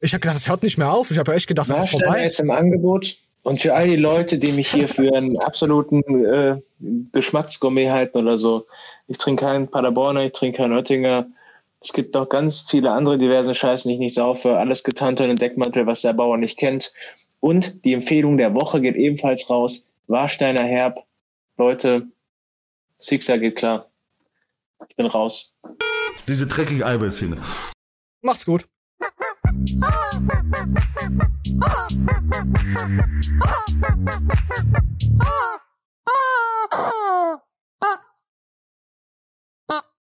Ich habe gedacht, das hört nicht mehr auf. Ich habe ja echt gedacht, das ist vorbei. ist im Angebot. Und für all die Leute, die mich hier für einen absoluten äh, Geschmacksgourmet halten oder so, ich trinke keinen Paderborner, ich trinke keinen Oettinger. Es gibt noch ganz viele andere diverse Scheißen, die ich nicht saufe. Alles getarnt in den Deckmantel, was der Bauer nicht kennt. Und die Empfehlung der Woche geht ebenfalls raus. Warsteiner Herb. Leute, Sixer geht klar. Ich bin raus. Diese dreckige Eiweißszene. Macht's gut. Oh, [LAUGHS]